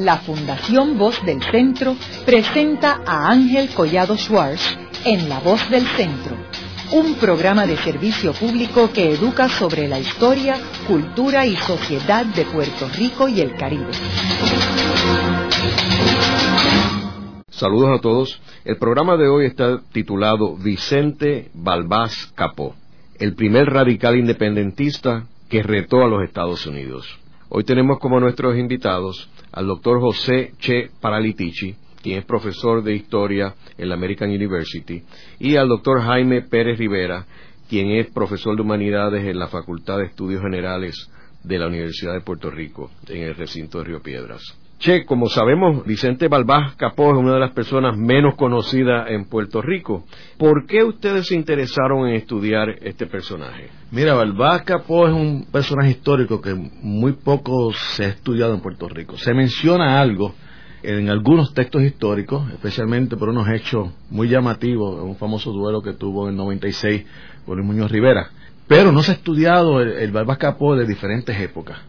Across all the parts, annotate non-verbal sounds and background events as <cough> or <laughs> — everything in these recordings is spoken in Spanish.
la Fundación Voz del Centro presenta a Ángel Collado Schwartz en La Voz del Centro, un programa de servicio público que educa sobre la historia, cultura y sociedad de Puerto Rico y el Caribe. Saludos a todos. El programa de hoy está titulado Vicente Balbás Capó, el primer radical independentista que retó a los Estados Unidos. Hoy tenemos como nuestros invitados al doctor José Che Paralitici, quien es profesor de historia en la American University, y al doctor Jaime Pérez Rivera, quien es profesor de humanidades en la Facultad de Estudios Generales de la Universidad de Puerto Rico, en el recinto de Río Piedras. Che, como sabemos, Vicente Balbás Capó es una de las personas menos conocidas en Puerto Rico. ¿Por qué ustedes se interesaron en estudiar este personaje? Mira, Balbás Capó es un personaje histórico que muy poco se ha estudiado en Puerto Rico. Se menciona algo en algunos textos históricos, especialmente por unos hechos muy llamativos, un famoso duelo que tuvo en 96 con Luis Muñoz Rivera. Pero no se ha estudiado el, el Balbás Capó de diferentes épocas.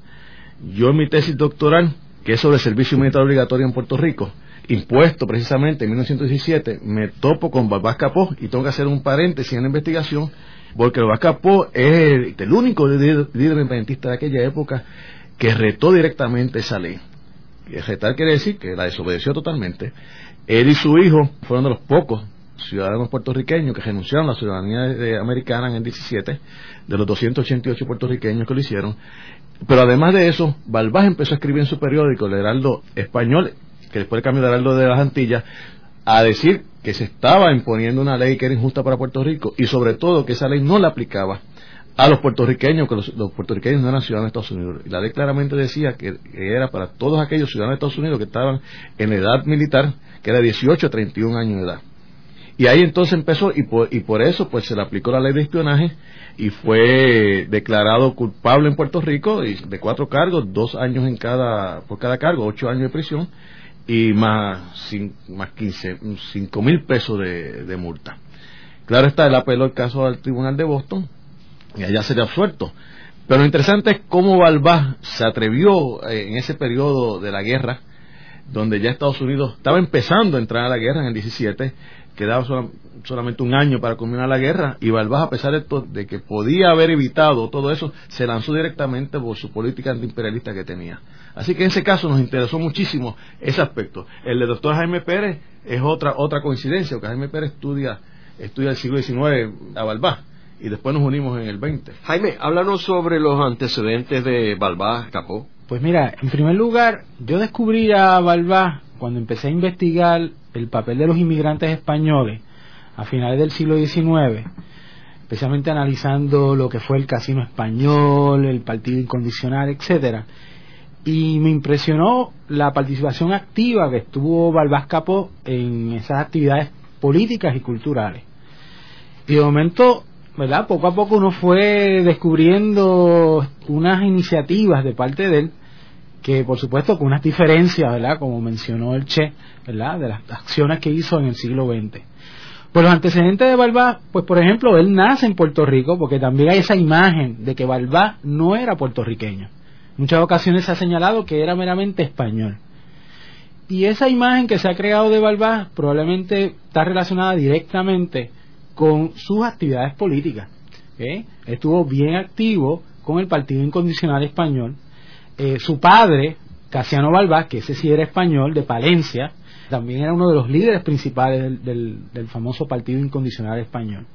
Yo en mi tesis doctoral que es sobre el servicio militar obligatorio en Puerto Rico, impuesto precisamente en 1917, me topo con Balbás Capó y tengo que hacer un paréntesis en la investigación, porque Balbás Capó es el, único líder, independentista de aquella época que retó directamente esa ley. Y retar quiere decir que la desobedeció totalmente. Él y su hijo fueron de los pocos ciudadanos puertorriqueños que renunciaron a la ciudadanía americana en el 17, de los 288 puertorriqueños que lo hicieron, pero además de eso, Balbás empezó a escribir en su periódico, el Heraldo Español, que después cambió de Heraldo de las Antillas, a decir que se estaba imponiendo una ley que era injusta para Puerto Rico y sobre todo que esa ley no la aplicaba a los puertorriqueños, que los, puertorriqueños no eran ciudadanos de Estados Unidos. La ley claramente decía que, era para todos aquellos ciudadanos de Estados Unidos que estaban en edad militar, que era 18 a 31 años de edad. Y ahí entonces empezó, y por, y por eso pues se le aplicó la ley de espionaje y fue declarado culpable en Puerto Rico de cuatro cargos, dos años en cada, por cada cargo, ocho años de prisión y más, más quince, cinco mil pesos de, multa. Claro está, él apeló el caso al Tribunal de Boston y allá se le absuelto. Pero lo interesante es cómo Balbás se atrevió eh, en ese periodo de la guerra, donde ya Estados Unidos estaba empezando a entrar a la guerra en el 17, quedaba solamente un año para culminar la guerra y Balbás, a pesar de, de, que podía haber evitado todo eso, se lanzó directamente por su política antiimperialista que tenía. Así que en ese caso nos interesó muchísimo ese aspecto. El de doctor Jaime Pérez es otra otra coincidencia, porque Jaime Pérez estudia estudia el siglo XIX a Balbás y después nos unimos en el XX. Jaime, háblanos sobre los antecedentes de Balbás Capó. Pues mira, en primer lugar, yo descubrí a Balbás cuando empecé a investigar el papel de los inmigrantes españoles a finales del siglo XIX, especialmente analizando lo que fue el casino español, el partido incondicional, etcétera, y me impresionó la participación activa que estuvo Balbás Capó en esas actividades políticas y culturales. Y de momento, ¿verdad? Poco a poco uno fue descubriendo unas iniciativas de parte de él que por supuesto con unas diferencias, ¿verdad? Como mencionó el Che, ¿verdad? De las acciones que hizo en el siglo XX. Pues los antecedentes de Balbá, pues por ejemplo, él nace en Puerto Rico porque también hay esa imagen de que Balbá no era puertorriqueño. En muchas ocasiones se ha señalado que era meramente español. Y esa imagen que se ha creado de Balbá probablemente está relacionada directamente con sus actividades políticas. Estuvo bien activo con el Partido Incondicional Español. Eh, su padre, Casiano Balbá, que ese sí era español, de Palencia, también era uno de los líderes principales del, famoso Partido Incondicional Español.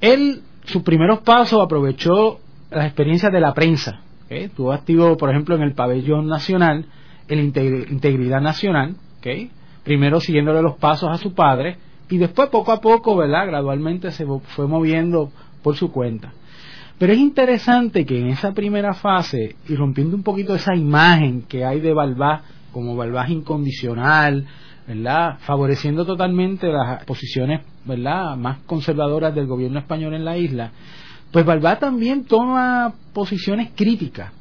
Él, sus primeros pasos, aprovechó las experiencias de la prensa. Estuvo activo, por ejemplo, en el pabellón nacional, en Integridad Nacional, primero siguiéndole los pasos a su padre, y después poco a poco, ¿verdad? Gradualmente se fue moviendo por su cuenta. Pero es interesante que en esa primera fase, y rompiendo un poquito esa imagen que hay de Balbá como Balbás incondicional, ¿verdad? Favoreciendo totalmente las posiciones, ¿verdad? Más conservadoras del gobierno español en la isla. Pues Balbás también toma posiciones críticas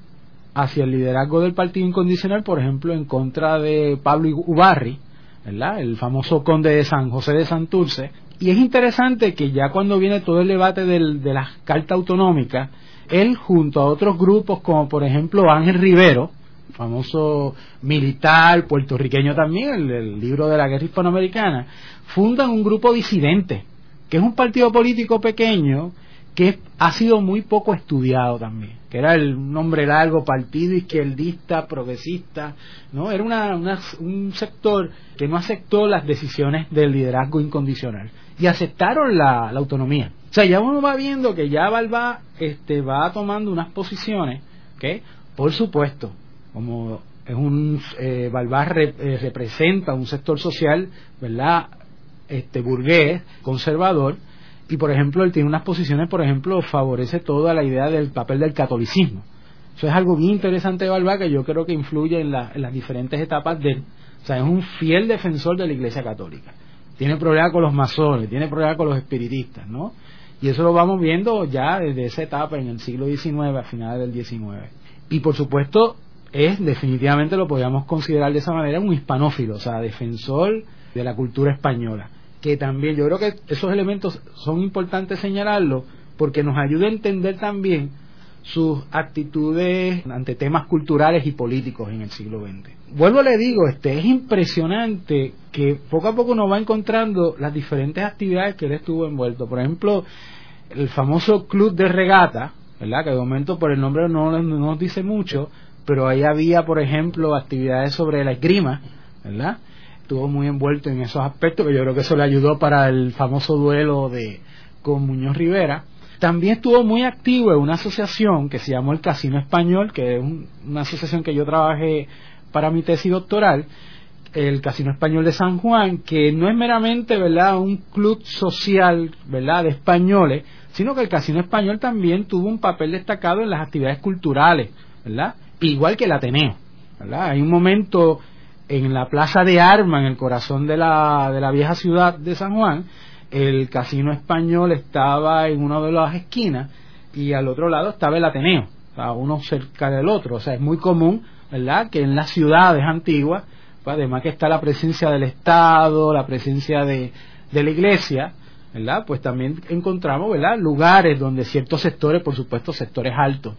hacia el liderazgo del Partido Incondicional, por ejemplo, en contra de Pablo Ubarri, ¿verdad? El famoso conde de San José de Santurce. Y es interesante que ya cuando viene todo el debate de las cartas autonómicas, él junto a otros grupos como por ejemplo Ángel Rivero, famoso militar puertorriqueño también, el, el libro de la guerra hispanoamericana, fundan un grupo disidente, que es un partido político pequeño que ha sido muy poco estudiado también, que era el nombre largo, partido izquierdista, progresista, ¿no? Era una, un sector que no aceptó las decisiones del liderazgo incondicional y aceptaron la, autonomía. O sea, ya uno va viendo que ya Balba este, va tomando unas posiciones que, por supuesto, como es un eh, eh, representa un sector social, ¿verdad? Este burgués, conservador, y por ejemplo él tiene unas posiciones, por ejemplo, favorece toda la idea del papel del catolicismo. Eso es algo bien interesante de Balbá que yo creo que influye en, las diferentes etapas de él. O sea, es un fiel defensor de la Iglesia Católica. Tiene problemas con los masones, tiene problemas con los espiritistas, ¿no? Y eso lo vamos viendo ya desde esa etapa en el siglo XIX, a finales del XIX. Y por supuesto, es definitivamente lo podríamos considerar de esa manera un hispanófilo, o sea, defensor de la cultura española que también yo creo que esos elementos son importantes señalarlos porque nos ayuda a entender también sus actitudes ante temas culturales y políticos en el siglo XX. Vuelvo le digo, este es impresionante que poco a poco nos va encontrando las diferentes actividades que él estuvo envuelto. Por ejemplo, el famoso club de regata, ¿verdad? Que de momento por el nombre no, no nos dice mucho, pero ahí había, por ejemplo, actividades sobre la esgrima, ¿verdad? Estuvo muy envuelto en esos aspectos, que yo creo que eso le ayudó para el famoso duelo de con Muñoz Rivera. También estuvo muy activo en una asociación que se llamó el Casino Español, que es una asociación que yo trabajé para mi tesis doctoral, el Casino Español de San Juan, que no es meramente, ¿verdad?, un club social, ¿verdad?, de españoles, sino que el Casino Español también tuvo un papel destacado en las actividades culturales, ¿verdad?, igual que el Ateneo, ¿verdad? Hay un momento en la plaza de Arma, en el corazón de la, de la vieja ciudad de San Juan, el casino español estaba en una de las esquinas y al otro lado estaba el Ateneo, uno cerca del otro. O sea, es muy común, ¿verdad?, que en las ciudades antiguas, pues, además que está la presencia del Estado, la presencia de, de la Iglesia, ¿verdad?, pues también encontramos, ¿verdad?, lugares donde ciertos sectores, por supuesto, sectores altos,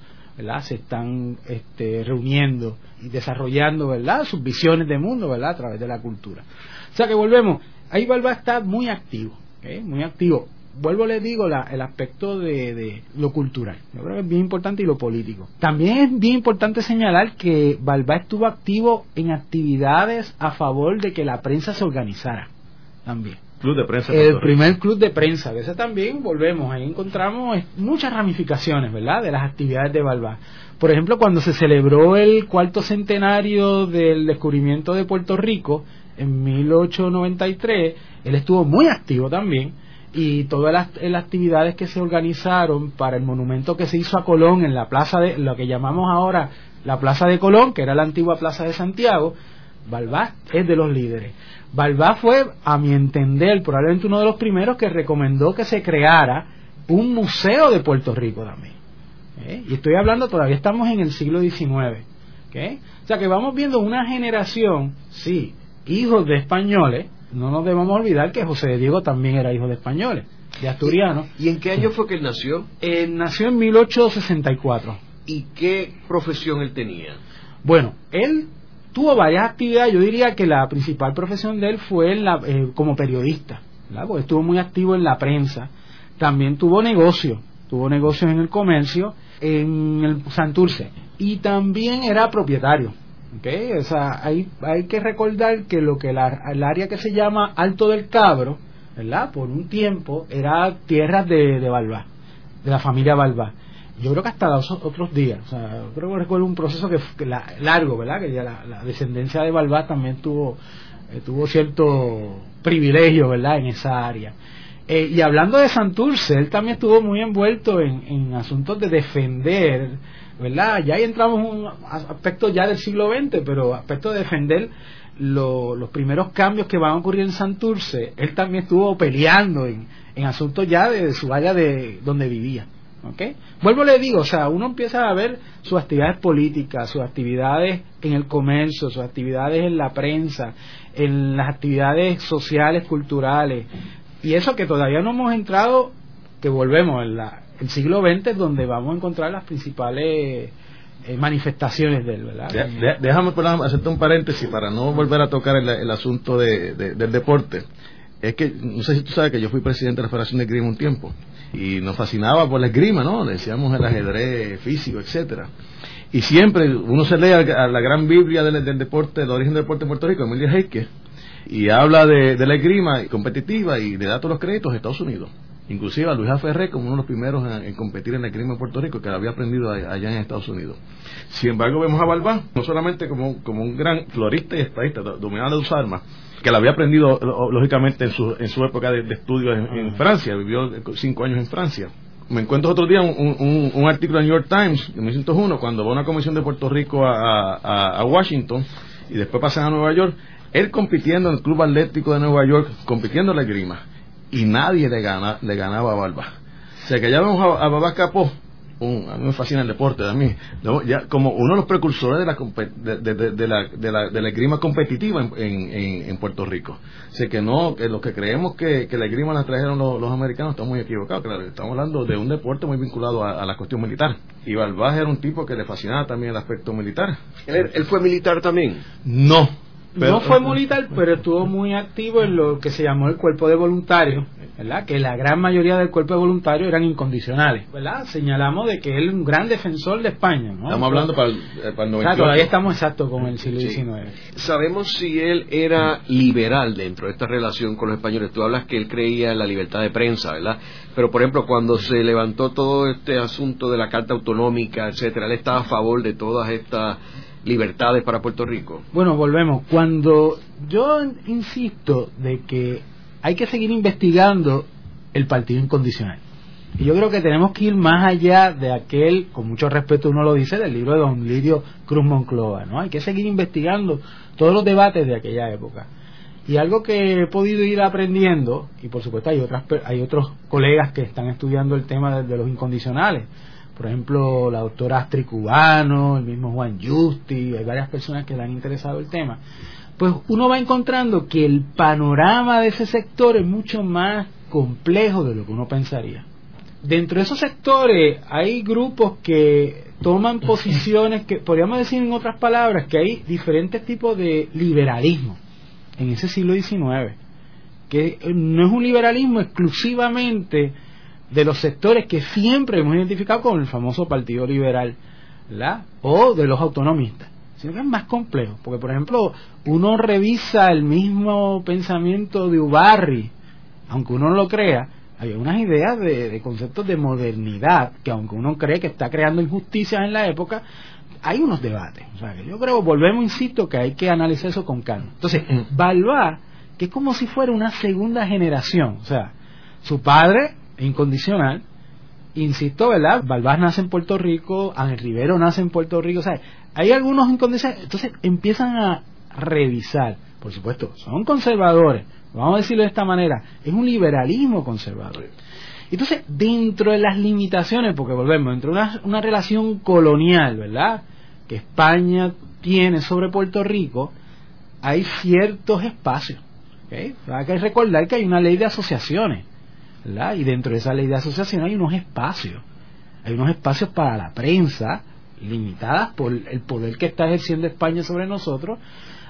se están este, reuniendo y desarrollando, ¿verdad? Sus visiones de mundo, ¿verdad? A través de la cultura. O sea que volvemos, ahí Balba está muy activo, muy activo. Vuelvo, les digo, el aspecto de, lo cultural. Yo creo que es bien importante y lo político. También es bien importante señalar que Balba estuvo activo en actividades a favor de que la prensa se organizara. También. Club de prensa. El primer club de prensa. A también volvemos, ahí encontramos muchas ramificaciones, ¿verdad?, de las actividades de Balbá. Por ejemplo, cuando se celebró el cuarto centenario del descubrimiento de Puerto Rico, en 1893, él estuvo muy activo también y todas las, actividades que se organizaron para el monumento que se hizo a Colón en la plaza de lo que llamamos ahora la plaza de Colón, que era la antigua plaza de Santiago, Balbá es de los líderes. Balbá fue, a mi entender, probablemente uno de los primeros que recomendó que se creara un museo de Puerto Rico también. ¿eh? Y estoy hablando, todavía estamos en el siglo XIX. O sea que vamos viendo una generación, sí, hijos de españoles. No nos debemos olvidar que José Diego también era hijo de españoles, de asturianos. ¿Y en qué año fue que él nació? Él nació en 1864. ¿Y qué profesión él tenía? Bueno, él tuvo varias actividades. Yo diría que la principal profesión de él fue la, eh, como periodista, porque estuvo muy activo en la prensa. También tuvo negocio, tuvo negocios en el comercio, en el Santurce. Y también era propietario. O sea, hay, hay que recordar que lo que la, el área que se llama Alto del Cabro. Por un tiempo era tierras de, de Balbá, de la familia Balbá yo creo que hasta los otros días. O sea, creo que recuerdo un proceso que, largo, ¿verdad? Que ya la, descendencia de Balbá también tuvo, eh, tuvo cierto privilegio, ¿verdad? En esa área. Eh, y hablando de Santurce, él también estuvo muy envuelto en, asuntos de defender, ¿verdad? Ya ahí entramos en un aspecto ya del siglo XX, pero aspecto de defender los primeros cambios que van a ocurrir en Santurce. Él también estuvo peleando en, en asuntos ya de su área de donde vivía. ¿Okay? Vuelvo le digo, o sea, uno empieza a ver sus actividades políticas, sus actividades en el comercio, sus actividades en la prensa, en las actividades sociales, culturales, y eso que todavía no hemos entrado, que volvemos en la, el siglo XX, donde vamos a encontrar las principales eh, manifestaciones de él, ¿verdad? déjame hacerte un paréntesis para no volver a tocar el, asunto del deporte. Es que, no sé si tú sabes que yo fui presidente de la Federación de Esgrima un tiempo y nos fascinaba por la esgrima, ¿no? Le decíamos el ajedrez físico, etcétera. Y siempre uno se lee a la gran Biblia del, deporte, del origen del deporte en Puerto Rico, Emilio Heike, y habla de, la esgrima competitiva y le da todos los créditos a Estados Unidos. Inclusive a Luis Ferré como uno de los primeros en, competir en la esgrima en Puerto Rico, que lo había aprendido allá en Estados Unidos. Sin embargo, vemos a Balbá, no solamente como, como un gran florista y estadista, dominador de sus armas, que lo había aprendido lógicamente en su, en su época de, estudio en, Francia, vivió cinco años en Francia. Me encuentro otro día un, un, artículo en New York Times de 1901, cuando va una comisión de Puerto Rico a, a, a Washington y después pasan a Nueva York, él compitiendo en el Club Atlético de Nueva York, compitiendo en la grima, y nadie le, gana, le ganaba a Barba. O sea que ya vemos a, a Babá Capó, a mí me fascina el deporte, a mí, ya como uno de los precursores de la, de, de, la, de la, de la esgrima competitiva en, en, en, Puerto Rico. O sea que no, que los que creemos que, que la esgrima la trajeron los, americanos estamos muy equivocados, claro, estamos hablando de un deporte muy vinculado a, la cuestión militar. Y Balbás era un tipo que le fascinaba también el aspecto militar. él fue militar también? No, no fue militar, pero estuvo muy activo en lo que se llamó el cuerpo de voluntarios, ¿verdad? Que la gran mayoría del cuerpo de voluntarios eran incondicionales, ¿verdad? Señalamos de que él es un gran defensor de España, ¿no? Estamos hablando para el, eh, para el todavía estamos exacto con el siglo XIX. Sabemos si él era liberal dentro de esta relación con los españoles. Tú hablas que él creía en la libertad de prensa, ¿verdad? Pero, por ejemplo, cuando se levantó todo este asunto de la Carta Autonómica, etcétera, él estaba a favor de todas estas libertades para Puerto Rico. Bueno, volvemos. Cuando yo insisto de que hay que seguir investigando el partido incondicional. Y yo creo que tenemos que ir más allá de aquel, con mucho respeto uno lo dice, del libro de don Lidio Cruz Monclova, ¿no? Hay que seguir investigando todos los debates de aquella época. Y algo que he podido ir aprendiendo, y por supuesto hay, otras, hay otros colegas que están estudiando el tema de los incondicionales, por ejemplo, la doctora Astrid Cubano, el mismo Juan Justi, hay varias personas que le han interesado el tema, pues uno va encontrando que el panorama de ese sector es mucho más complejo de lo que uno pensaría. Dentro de esos sectores hay grupos que toman posiciones que, podríamos decir en otras palabras, que hay diferentes tipos de liberalismo en ese siglo XIX, que no es un liberalismo exclusivamente de los sectores que siempre hemos identificado con el famoso Partido Liberal, ¿verdad? O de los autonomistas, sino que es más complejo, porque por ejemplo, uno revisa el mismo pensamiento de Ubarri, aunque uno no lo crea, hay unas ideas de, conceptos de modernidad que aunque uno cree que está creando injusticias en la época, hay unos debates. O sea, que yo creo, volvemos, insisto, que hay que analizar eso con calma. Entonces, Balbá, que es como si fuera una segunda generación, o sea, su padre incondicional. Insisto, ¿verdad? Balbás nace en Puerto Rico, Ángel Rivero nace en Puerto Rico, o sea, hay algunos incondicionales. Entonces empiezan a revisar, por supuesto, son conservadores, vamos a decirlo de esta manera, es un liberalismo conservador. Entonces, dentro de las limitaciones, porque volvemos, dentro de una, una relación colonial, ¿verdad? Que España tiene sobre Puerto Rico, hay ciertos espacios. ¿okay? Hay que recordar que hay una ley de asociaciones y dentro de esa ley de asociación hay unos espacios. Hay unos espacios para la prensa, limitadas por el poder que está ejerciendo España sobre nosotros.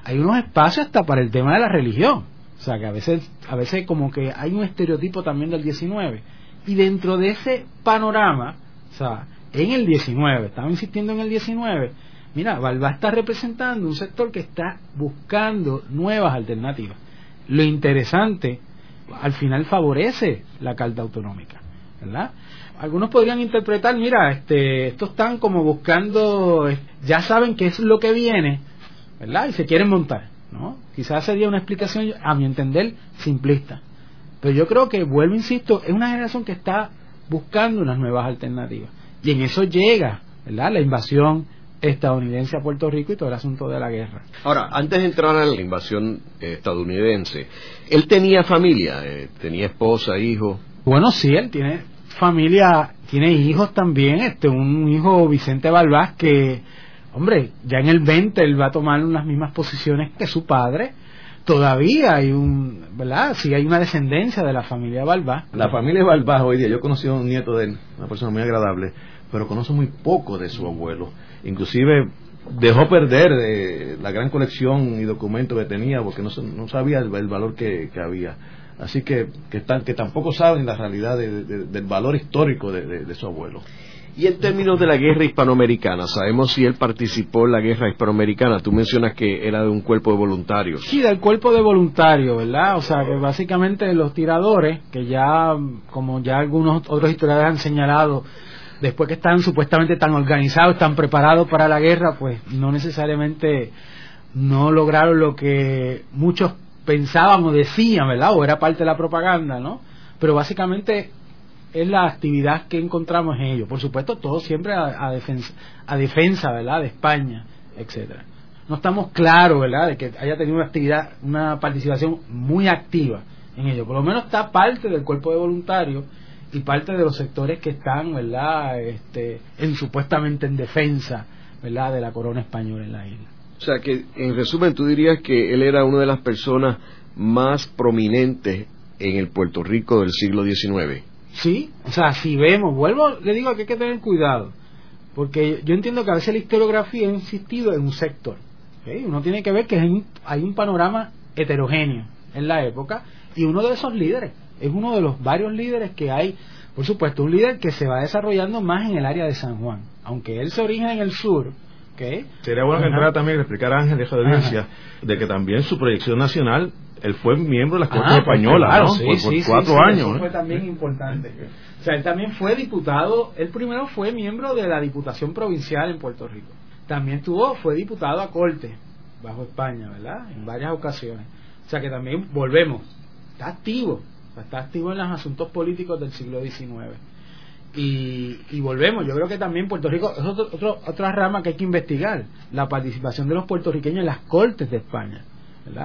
Hay unos espacios hasta para el tema de la religión. O sea, que a veces, a veces como que hay un estereotipo también del 19. Y dentro de ese panorama, o sea, en el 19, estamos insistiendo en el 19, mira, Balbá está representando un sector que está buscando nuevas alternativas. Lo interesante al final favorece la carta autonómica, ¿verdad? Algunos podrían interpretar, mira, este, estos están como buscando, ya saben qué es lo que viene, ¿verdad? Y se quieren montar, ¿no? Quizás sería una explicación, a mi entender, simplista. Pero yo creo que, vuelvo, insisto, es una generación que está buscando unas nuevas alternativas. Y en eso llega, ¿verdad? La invasión estadounidense a Puerto Rico y todo el asunto de la guerra. Ahora, antes de entrar a la invasión estadounidense, él tenía familia, eh, tenía esposa, hijo. Bueno, sí, él tiene familia, tiene hijos también, este, un hijo Vicente Balbás que, hombre, ya en el 20 él va a tomar unas mismas posiciones que su padre. Todavía hay un, ¿verdad? Sí hay una descendencia de la familia Balbás. La familia Balbás hoy día, yo conocí a un nieto de él, una persona muy agradable, pero conozco muy poco de su abuelo inclusive dejó perder eh, la gran colección y documentos que tenía porque no, no sabía el, valor que, había. Así que que, que tampoco saben la realidad del valor histórico de, su abuelo. Y en términos de la guerra hispanoamericana, sabemos si él participó en la guerra hispanoamericana. Tú mencionas que era de un cuerpo de voluntarios. Sí, del cuerpo de voluntarios, ¿verdad? O sea, que básicamente los tiradores, que ya, como ya algunos otros historiadores han señalado, después que están supuestamente tan organizados, tan preparados para la guerra, pues no necesariamente no lograron lo que muchos pensaban o decían, ¿verdad? O era parte de la propaganda, ¿no? Pero básicamente es la actividad que encontramos en ellos. Por supuesto, todo siempre a, defensa, a defensa, ¿verdad?, de España, etcétera. No estamos claros, ¿verdad?, de que haya tenido una actividad, una participación muy activa en ello. Por lo menos está parte del cuerpo de voluntarios y parte de los sectores que están, ¿verdad?, este, en supuestamente en defensa, ¿verdad?, de la corona española en la isla. O sea que, en resumen, tú dirías que él era una de las personas más prominentes en el Puerto Rico del siglo XIX. Sí, o sea, si vemos, vuelvo, le digo que hay que tener cuidado, porque yo entiendo que a veces la historiografía ha insistido en un sector. Uno tiene que ver que hay un, panorama heterogéneo en la época y uno de esos líderes es uno de los varios líderes que hay, por supuesto, un líder que se va desarrollando más en el área de San Juan, aunque él se origina en el sur. Sería bueno que entrara también a explicar a Ángel de audiencia de que también su proyección nacional él fue miembro de las Cortes ah, pues Españolas, por, cuatro años. Eso fue también importante. O sea, él también fue diputado, él primero fue miembro de la Diputación Provincial en Puerto Rico. También tuvo, fue diputado a corte bajo España, ¿verdad? En varias ocasiones. O sea que también volvemos, está activo, está activo en los asuntos políticos del siglo XIX. Y, y, volvemos, yo creo que también Puerto Rico es otro, otra rama que hay que investigar, la participación de los puertorriqueños en las cortes de España.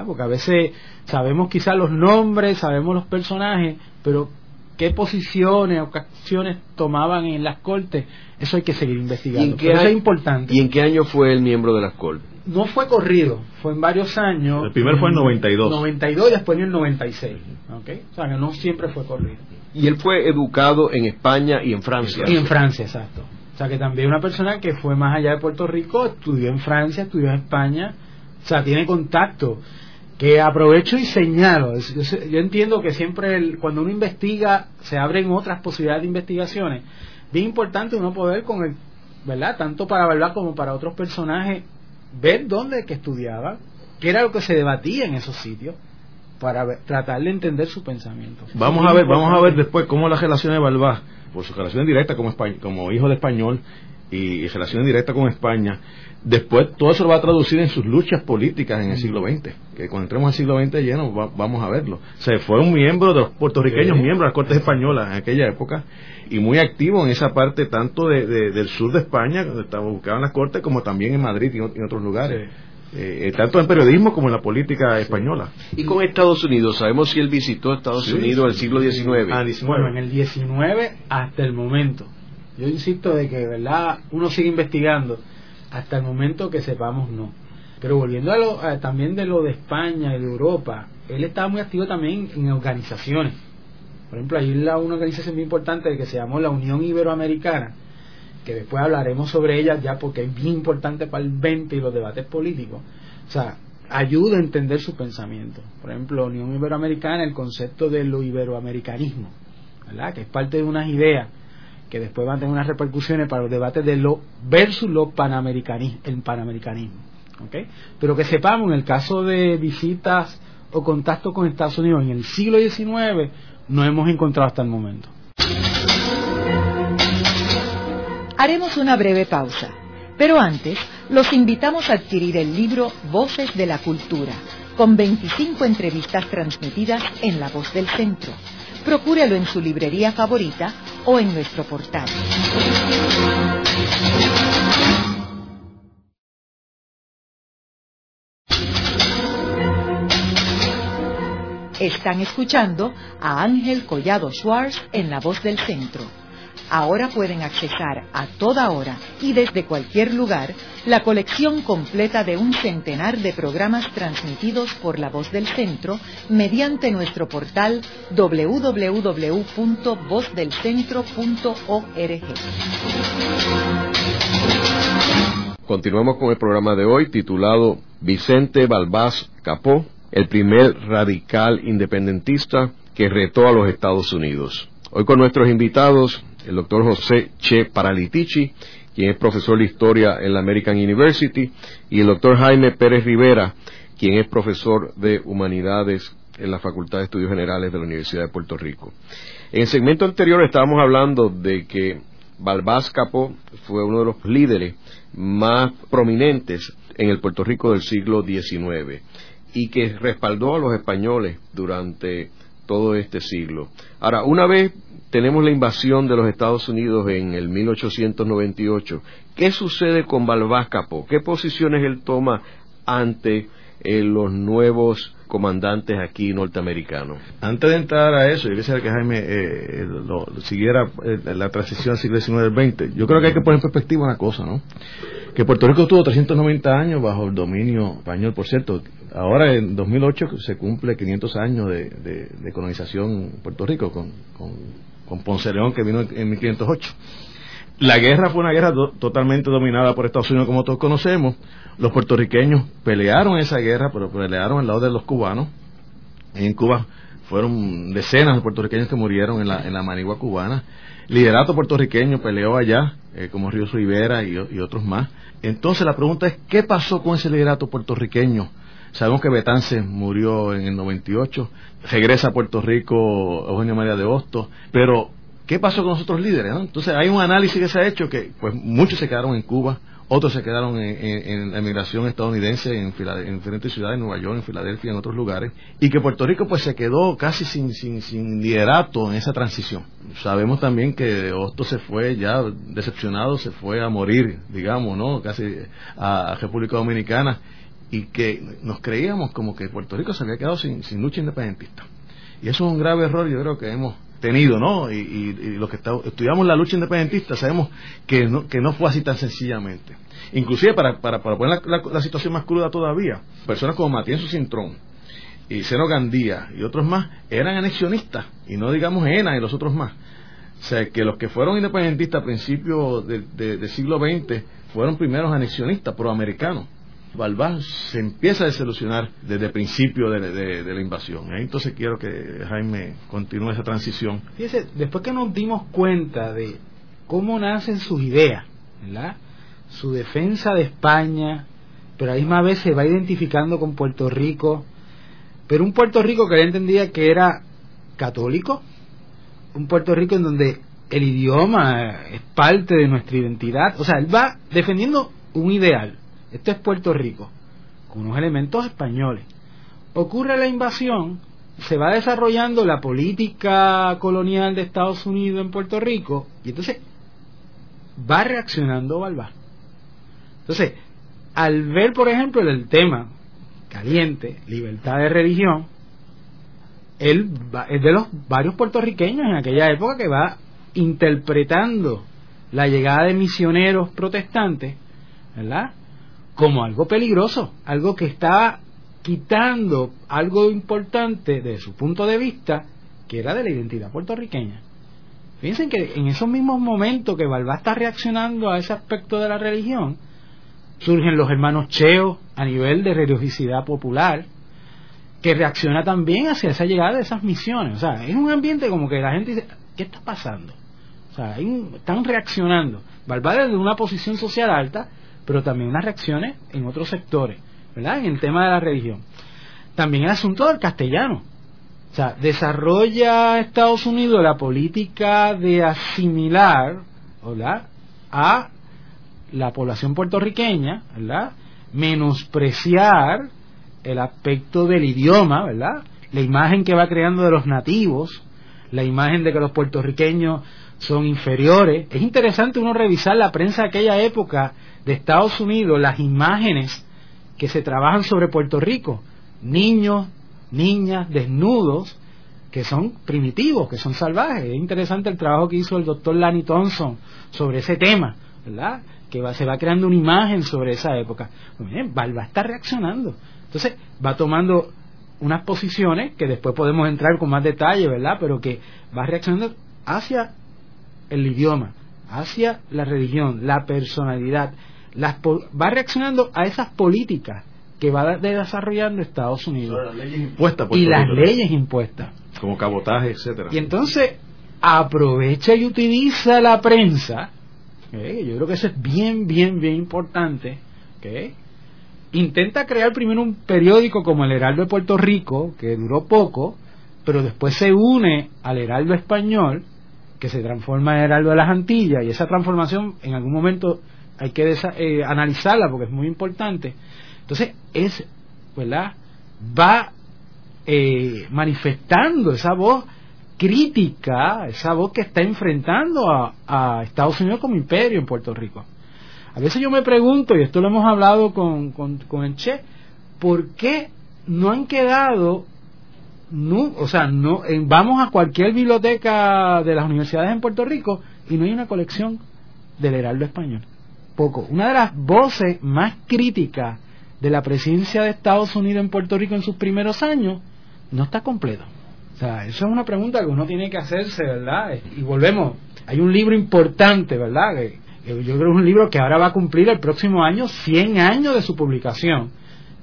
Porque a veces sabemos quizás los nombres, sabemos los personajes, pero qué posiciones o acciones tomaban en las cortes, eso hay que seguir investigando. ¿Y eso es importante. ¿Y en qué año fue el miembro de las cortes? No fue corrido, fue en varios años. El primero fue en 92. 92 y después en el 96. ¿okay? O sea, que no siempre fue corrido. Y él fue educado en España y en Francia. Y en Francia, exacto. O sea, que también una persona que fue más allá de Puerto Rico, estudió en Francia, estudió en España o sea, tiene contacto. Que aprovecho y señalo. Yo, entiendo que siempre cuando uno investiga se abren otras posibilidades de investigaciones. Bien importante uno poder con el, ¿verdad? Tanto para verdad como para otros personajes, ver dónde que estudiaba, qué era lo que se debatía en esos sitios para tratar de entender su pensamiento. Vamos a ver, vamos a ver después cómo la relación de Balbás, por su relación directa como, como hijo de español y, relación directa con España, Después todo eso lo va a traducir en sus luchas políticas en el siglo XX, que cuando entremos al siglo XX lleno vamos a verlo. Se fue un miembro de los puertorriqueños, miembro de las Cortes Españolas en aquella época, y muy activo en esa parte tanto del sur de España, donde estaba buscaban las Cortes, como también en Madrid y en otros lugares. Eh, eh, tanto en periodismo como en la política española. ¿Y con Estados Unidos? ¿Sabemos si él visitó Estados Unidos en el siglo XIX? Ah, Bueno, en el XIX hasta el momento. Yo insisto de que, ¿verdad? Uno sigue investigando hasta el momento que sepamos no. Pero volviendo a lo, también de lo de España y de Europa, él estaba muy activo también en organizaciones. Por ejemplo, hay una organización muy importante que se llamó la Unión Iberoamericana, que después hablaremos sobre ella ya porque es bien importante para el 20 y los debates políticos. O sea, ayuda a entender su pensamiento. Por ejemplo, Unión Iberoamericana, el concepto de lo iberoamericanismo, ¿verdad? que es parte de unas ideas que después van a tener unas repercusiones para los debates de lo versus lo panamericanismo, el panamericanismo. ¿okay? Pero que sepamos, en el caso de visitas o contacto con Estados Unidos en el siglo XIX, no hemos encontrado hasta el momento. Haremos una breve pausa, pero antes los invitamos a adquirir el libro Voces de la Cultura, con 25 entrevistas transmitidas en La Voz del Centro procúrelo en su librería favorita o en nuestro portal. Están escuchando a Ángel Collado Schwartz en La Voz del Centro. Ahora pueden accesar a toda hora y desde cualquier lugar la colección completa de un centenar de programas transmitidos por la voz del centro mediante nuestro portal www.vozdelcentro.org. Continuamos con el programa de hoy titulado Vicente Balbás Capó, el primer radical independentista que retó a los Estados Unidos. Hoy con nuestros invitados, el doctor José Che Paralitici, quien es profesor de historia en la American University, y el doctor Jaime Pérez Rivera, quien es profesor de humanidades en la Facultad de Estudios Generales de la Universidad de Puerto Rico. En el segmento anterior estábamos hablando de que Balbás Capó fue uno de los líderes más prominentes en el Puerto Rico del siglo XIX y que respaldó a los españoles durante todo este siglo. Ahora, una vez tenemos la invasión de los Estados Unidos en el 1898, ¿qué sucede con Balbás Capó? ¿Qué posiciones él toma ante eh, los nuevos comandantes aquí norteamericanos. Antes de entrar a eso, yo quisiera que Jaime eh, lo, siguiera eh, la transición al siglo XIX al XX. Yo creo que hay que poner en perspectiva una cosa, ¿no? Que Puerto Rico tuvo 390 años bajo el dominio español, por cierto. Ahora, en 2008, se cumple 500 años de, colonización en Puerto Rico con, con, Ponce León, que vino en 1508. La guerra fue una guerra totalmente dominada por Estados Unidos, como todos conocemos. Los puertorriqueños pelearon esa guerra, pero pelearon al lado de los cubanos. En Cuba fueron decenas de puertorriqueños que murieron en la, en la manigua cubana. Liderato puertorriqueño peleó allá, eh, como Ríos Rivera y, otros más. Entonces la pregunta es, ¿qué pasó con ese liderato puertorriqueño? Sabemos que Betance murió en el 98, regresa a Puerto Rico Eugenio María de Hostos, pero ¿Qué pasó con los otros líderes? Entonces hay un análisis que se ha hecho que pues muchos se quedaron en Cuba, otros se quedaron en, la emigración estadounidense en, diferentes ciudades, en Nueva York, en Filadelfia, en otros lugares, y que Puerto Rico pues se quedó casi sin, sin, sin liderato en esa transición. Sabemos también que Hostos se fue ya decepcionado, se fue a morir, digamos, ¿no? Casi a, República Dominicana, y que nos creíamos como que Puerto Rico se había quedado sin, sin lucha independentista. Y eso es un grave error, yo creo que hemos tenido, ¿no? Y, y, los que estudiamos la lucha independentista sabemos que no, que no fue así tan sencillamente. Inclusive, para, para, para poner la, situación más cruda todavía, personas como Matienzo Cintrón y Seno Gandía y otros más eran anexionistas, y no digamos ENA y los otros más. O sea, que los que fueron independentistas a principios del siglo XX fueron primeros anexionistas proamericanos. Se empieza a desilusionar desde el principio de, la invasión. ¿eh? Entonces quiero que Jaime continúe esa transición. Fíjese, después que nos dimos cuenta de cómo nacen sus ideas, su defensa de España, pero a la misma vez se va identificando con Puerto Rico, pero un Puerto Rico que él entendía que era católico, un Puerto Rico en donde el idioma es parte de nuestra identidad, o sea, él va defendiendo un ideal esto es Puerto Rico, con unos elementos españoles. Ocurre la invasión, se va desarrollando la política colonial de Estados Unidos en Puerto Rico, y entonces va reaccionando Balbá. Entonces, al ver, por ejemplo, el tema caliente, libertad de religión, él es de los varios puertorriqueños en aquella época que va interpretando la llegada de misioneros protestantes, ¿verdad? Como algo peligroso, algo que estaba quitando algo importante de su punto de vista, que era de la identidad puertorriqueña. Fíjense que en esos mismos momentos que Balbá está reaccionando a ese aspecto de la religión, surgen los hermanos Cheo a nivel de religiosidad popular, que reacciona también hacia esa llegada de esas misiones. O sea, es un ambiente como que la gente dice, ¿qué está pasando? O sea, están reaccionando. Balbá desde una posición social alta pero también unas reacciones en otros sectores, ¿verdad? En el tema de la religión. También el asunto del castellano. O sea, desarrolla Estados Unidos la política de asimilar, ¿verdad? A la población puertorriqueña, ¿verdad? Menospreciar el aspecto del idioma, ¿verdad? La imagen que va creando de los nativos, la imagen de que los puertorriqueños son inferiores. Es interesante uno revisar la prensa de aquella época de Estados Unidos las imágenes que se trabajan sobre Puerto Rico, niños, niñas desnudos, que son primitivos, que son salvajes. Es interesante el trabajo que hizo el doctor Lanny Thompson sobre ese tema, ¿verdad? Que va, se va creando una imagen sobre esa época. Pues va a estar reaccionando. Entonces, va tomando unas posiciones que después podemos entrar con más detalle, ¿verdad? Pero que va reaccionando hacia el idioma, hacia la religión, la personalidad, las va reaccionando a esas políticas que va desarrollando Estados Unidos. Y las leyes impuestas. Como cabotaje etcétera. Y entonces aprovecha y utiliza la prensa yo creo que eso es bien bien bien importante intenta crear primero un periódico como el Heraldo de Puerto Rico que duró poco pero después se une al Heraldo español que se transforma en Heraldo de las Antillas y esa transformación en algún momento hay que eh, analizarla porque es muy importante. Entonces, es, ¿verdad? Va eh, manifestando esa voz crítica, esa voz que está enfrentando a, Estados Unidos como imperio en Puerto Rico. A veces yo me pregunto, y esto lo hemos hablado con, con, el Che, ¿por qué no han quedado no, o sea, no, vamos a cualquier biblioteca de las universidades en Puerto Rico y no hay una colección del Heraldo Español poco. Una de las voces más críticas de la presidencia de Estados Unidos en Puerto Rico en sus primeros años no está completo. O sea, eso es una pregunta que uno tiene que hacerse, ¿verdad? Y volvemos, hay un libro importante, ¿verdad? yo creo que es un libro que ahora va a cumplir el próximo año 100 años de su publicación,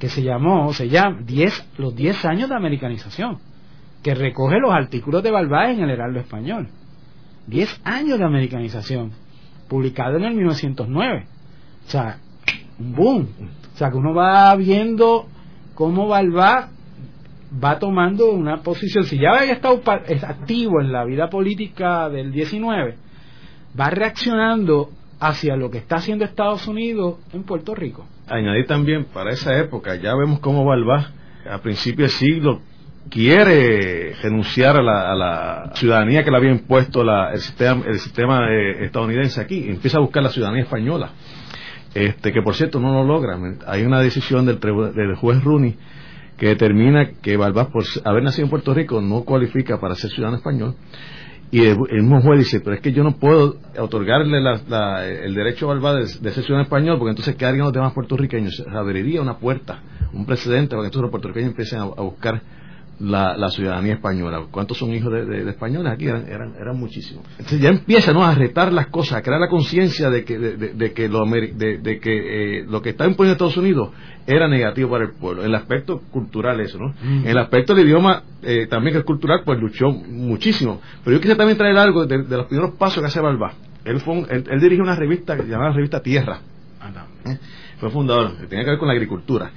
que se llamó, se llama 10, los 10 años de americanización, que recoge los artículos de Balbás en el Heraldo Español. 10 años de americanización publicado en el 1909. O sea, un boom. O sea, que uno va viendo cómo Balbá va tomando una posición. Si ya había estado activo en la vida política del 19, va reaccionando hacia lo que está haciendo Estados Unidos en Puerto Rico. Añadir también, para esa época, ya vemos cómo Balbá, a principios del siglo, quiere renunciar a la, ciudadanía que le había impuesto el sistema, el sistema eh, estadounidense aquí, empieza a buscar la ciudadanía española, este que por cierto no lo logra. Hay una decisión del, del juez Rooney que determina que Balbás, por haber nacido en Puerto Rico, no cualifica para ser ciudadano español. Y el, mismo juez dice, pero es que yo no puedo otorgarle el derecho a Balbás de, ser ciudadano español, porque entonces quedarían los demás puertorriqueños. Se abriría una puerta, un precedente, para que entonces los puertorriqueños empiecen a buscar la, ciudadanía española. ¿Cuántos son hijos de, españoles aquí? Eran, eran, eran muchísimos. Entonces ya empieza ¿no? a retar las cosas, a crear la conciencia de que, de, que, lo, de, que eh, lo que está imponiendo Estados Unidos era negativo para el pueblo. En el aspecto cultural eso, ¿no? Mm. En el aspecto del idioma eh, también que es cultural, pues luchó muchísimo. Pero yo quisiera también traer algo de, los primeros pasos que hace Balbá. Él, fue él, dirige una revista que se llama la revista Tierra. ¿Eh? Fue fundador, que tenía que ver con la agricultura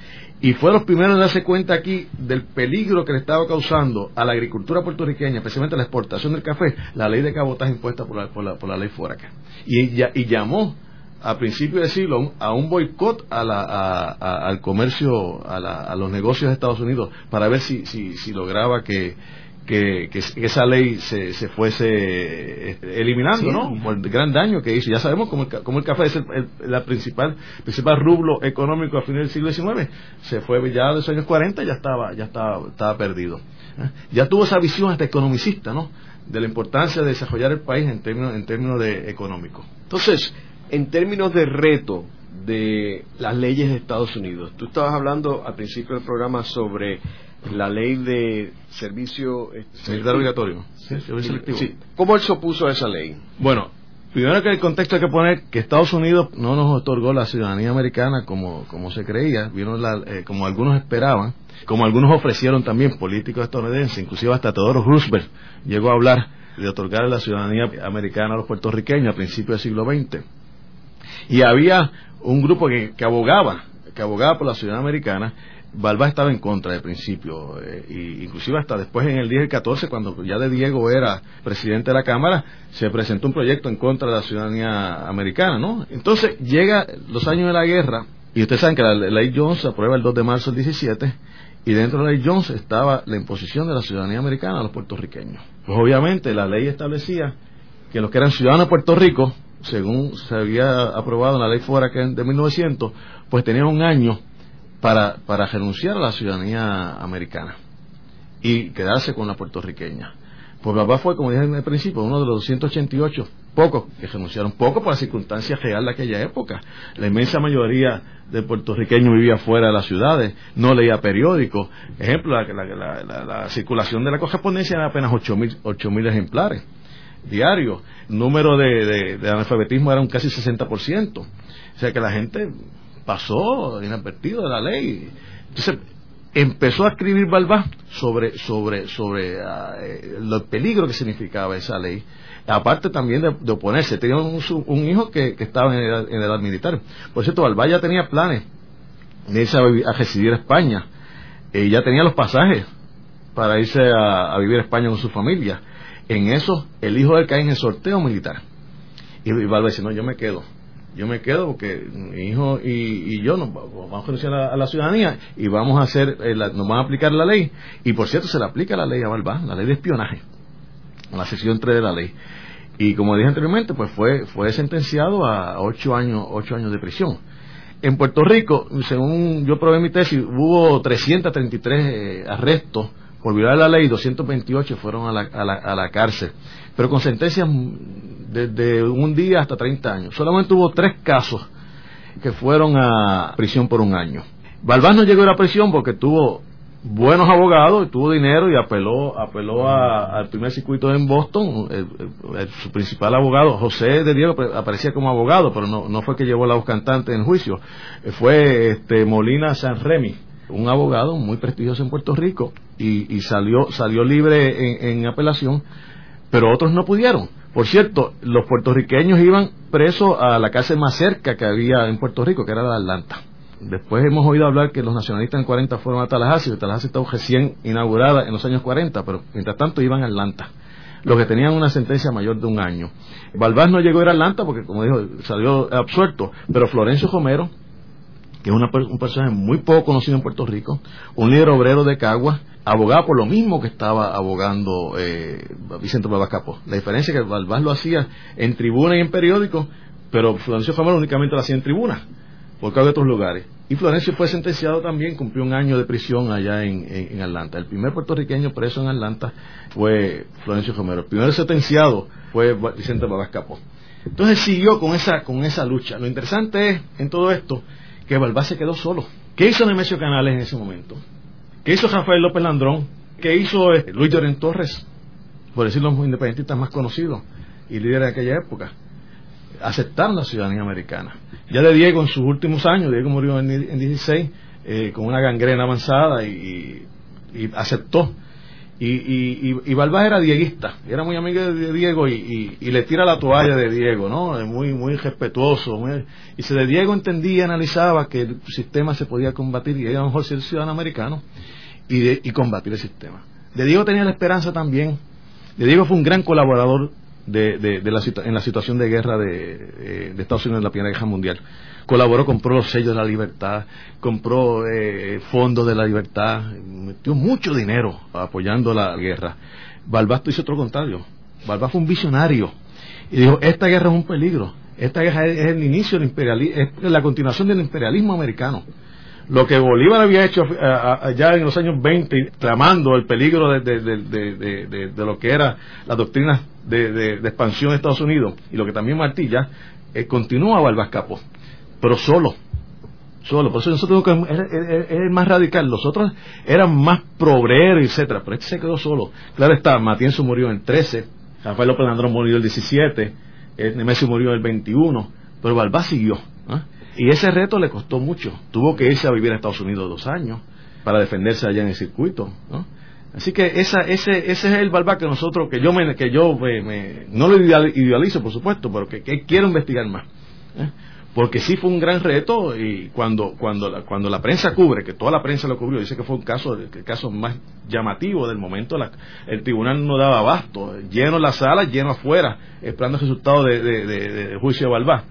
y fue los primeros en darse cuenta aquí del peligro que le estaba causando a la agricultura puertorriqueña, especialmente a la exportación del café, la ley de cabotaje impuesta por la, por la, ley Foraca. Y, y llamó a principios de siglo a un boicot al comercio, a, los negocios de Estados Unidos, para ver si, si, si lograba que, que, esa ley se, se fuese este, eliminando, ¿no? Por el gran daño que hizo. Ya sabemos cómo el, el café es el, principal, principal rublo económico a finales del siglo XIX. Se fue ya de los años 40 ya estaba, ya estaba, estaba perdido. ¿eh? Ya tuvo esa visión hasta economicista, ¿no? De la importancia de desarrollar el país en términos, en términos de económico. Entonces, en términos de reto de las leyes de Estados Unidos, tú estabas hablando al principio del programa sobre la ley de servicio este, obligatorio. Sí, ¿Cómo él se opuso a esa ley? Bueno, primero que el contexto hay que poner que Estados Unidos no nos otorgó la ciudadanía americana como, como se creía, vino eh, como algunos esperaban, como algunos ofrecieron también políticos estadounidenses, inclusive hasta Teodoro Roosevelt llegó a hablar de otorgar la ciudadanía americana a los puertorriqueños a principios del siglo XX. Y había un grupo que, que abogaba, que abogaba por la ciudadanía americana, Balbá estaba en contra de principio, eh, inclusive hasta después en el 10 y 14, cuando ya de Diego era presidente de la Cámara, se presentó un proyecto en contra de la ciudadanía americana, ¿no? Entonces llega los años de la guerra, y ustedes saben que la ley Jones se aprueba el 2 de marzo del 17, y dentro de la ley Jones estaba la imposición de la ciudadanía americana a los puertorriqueños. Pues obviamente la ley establecía que los que eran ciudadanos de Puerto Rico, según se había aprobado en la ley fuera de 1900, pues tenían un año para, para renunciar a la ciudadanía americana y quedarse con la puertorriqueña. Pues papá fue, como dije en el principio, uno de los 288 pocos que renunciaron, poco por las circunstancias reales de aquella época. La inmensa mayoría de puertorriqueños vivía fuera de las ciudades, no leía periódicos. Ejemplo, la, la, la, circulación de la correspondencia era apenas 8.000 mil ejemplares. diario. El número de, de, analfabetismo era un casi 60%. O sea que la gente pasó inadvertido de la ley. Entonces, empezó a escribir Balbás sobre, sobre, sobre uh, el peligro que significaba esa ley. Aparte también de, oponerse. Tenía un, hijo que, estaba en edad, militar. Por cierto, Balbás ya tenía planes de irse a, residir a España. y ya tenía los pasajes para irse a, vivir a España con su familia. En eso, el hijo de él cae en el sorteo militar. Y Balbás dice, no, yo me quedo yo me quedo porque mi hijo y, yo nos vamos a conocer a la, ciudadanía y vamos a hacer, eh, nos van a aplicar la ley. Y por cierto, se le aplica la ley a Balbá, la ley de espionaje, la sección 3 de la ley. Y como dije anteriormente, pues fue, fue sentenciado a ocho años, ocho años de prisión. En Puerto Rico, según yo probé mi tesis, hubo 333 eh, arrestos por violar la ley, 228 fueron a la, a la, a la cárcel, pero con sentencias desde un día hasta 30 años. Solamente hubo tres casos que fueron a prisión por un año. Balbás no llegó a la prisión porque tuvo buenos abogados, tuvo dinero y apeló, apeló al primer circuito en Boston. su principal abogado, José de Diego, aparecía como abogado, pero no, no fue que llevó la voz cantante en juicio. Fue este Molina San Remy, un abogado muy prestigioso en Puerto Rico, y, salió, salió libre en apelación, pero otros no pudieron por cierto, los puertorriqueños iban presos a la cárcel más cerca que había en Puerto Rico, que era la Atlanta. Después hemos oído hablar que los nacionalistas en 40 fueron a Tallahassee, Tallahassee estaba recién inaugurada en los años 40, pero mientras tanto iban a Atlanta, los que tenían una sentencia mayor de un año. Balbás no llegó a ir a Atlanta porque, como dijo, salió absuelto, pero Florencio Romero, que es un personaje muy poco conocido en Puerto Rico, un líder obrero de Caguas, abogaba por lo mismo que estaba abogando eh, Vicente Balbás Capó. La diferencia es que Balbás lo hacía en tribuna y en periódico, pero Florencio Famero únicamente lo hacía en tribuna, por causa de otros lugares. Y Florencio fue sentenciado también, cumplió un año de prisión allá en, Atlanta. El primer puertorriqueño preso en Atlanta fue Florencio Romero. El primer sentenciado fue Vicente Balbás Capó. Entonces siguió con esa, con esa lucha. Lo interesante es, en todo esto, que Balbás se quedó solo. ¿Qué hizo Nemesio Canales en ese momento? ¿Qué hizo Rafael López Landrón? ¿Qué hizo eh, Luis Lloren Torres? Por decir los independentistas más conocidos y líderes de aquella época. Aceptaron la ciudadanía americana. Ya de Diego en sus últimos años, Diego murió en, en 16 eh, con una gangrena avanzada y, aceptó. Y, y, y, era dieguista, era muy amigo de Diego y, le tira la toalla de Diego, ¿no? Muy, muy respetuoso. y si de Diego entendía, analizaba que el sistema se podía combatir y a lo mejor ser ciudadano americano y, y combatir el sistema. De Diego tenía la esperanza también. De Diego fue un gran colaborador de, de, la, en la situación de guerra de, eh, de, Estados Unidos en la Primera Guerra Mundial. Colaboró, compró los sellos de la libertad, compró eh, fondos de la libertad, metió mucho dinero apoyando la guerra. Balbás hizo otro contrario. Balbás fue un visionario y dijo, esta guerra es un peligro. Esta guerra es, el inicio del imperialismo, es la continuación del imperialismo americano lo que Bolívar había hecho eh, ya en los años 20, tramando el peligro de, lo que era la doctrina de, expansión de Estados Unidos y lo que también Martí ya, eh, continúa Balbás Capo, pero solo. Solo, por eso nosotros es, el más radical. Los otros eran más progreros, etcétera, pero este se quedó solo. Claro está, Matienzo murió en el 13, Rafael López Andrón murió el 17, eh, Nemesio murió el 21, pero Balbás siguió. ¿ah? Y ese reto le costó mucho. Tuvo que irse a vivir a Estados Unidos dos años para defenderse allá en el circuito. Así que esa, ese, ese es el Balbá que nosotros, que yo, me, que yo me, no lo idealizo, por supuesto, pero que, quiero investigar más. ¿eh? Porque sí fue un gran reto y cuando, cuando, la, cuando la prensa cubre, que toda la prensa lo cubrió, dice que fue un caso, el caso más llamativo del momento, el tribunal no daba abasto, lleno la sala, lleno afuera, esperando el resultado de, de juicio de Balbá.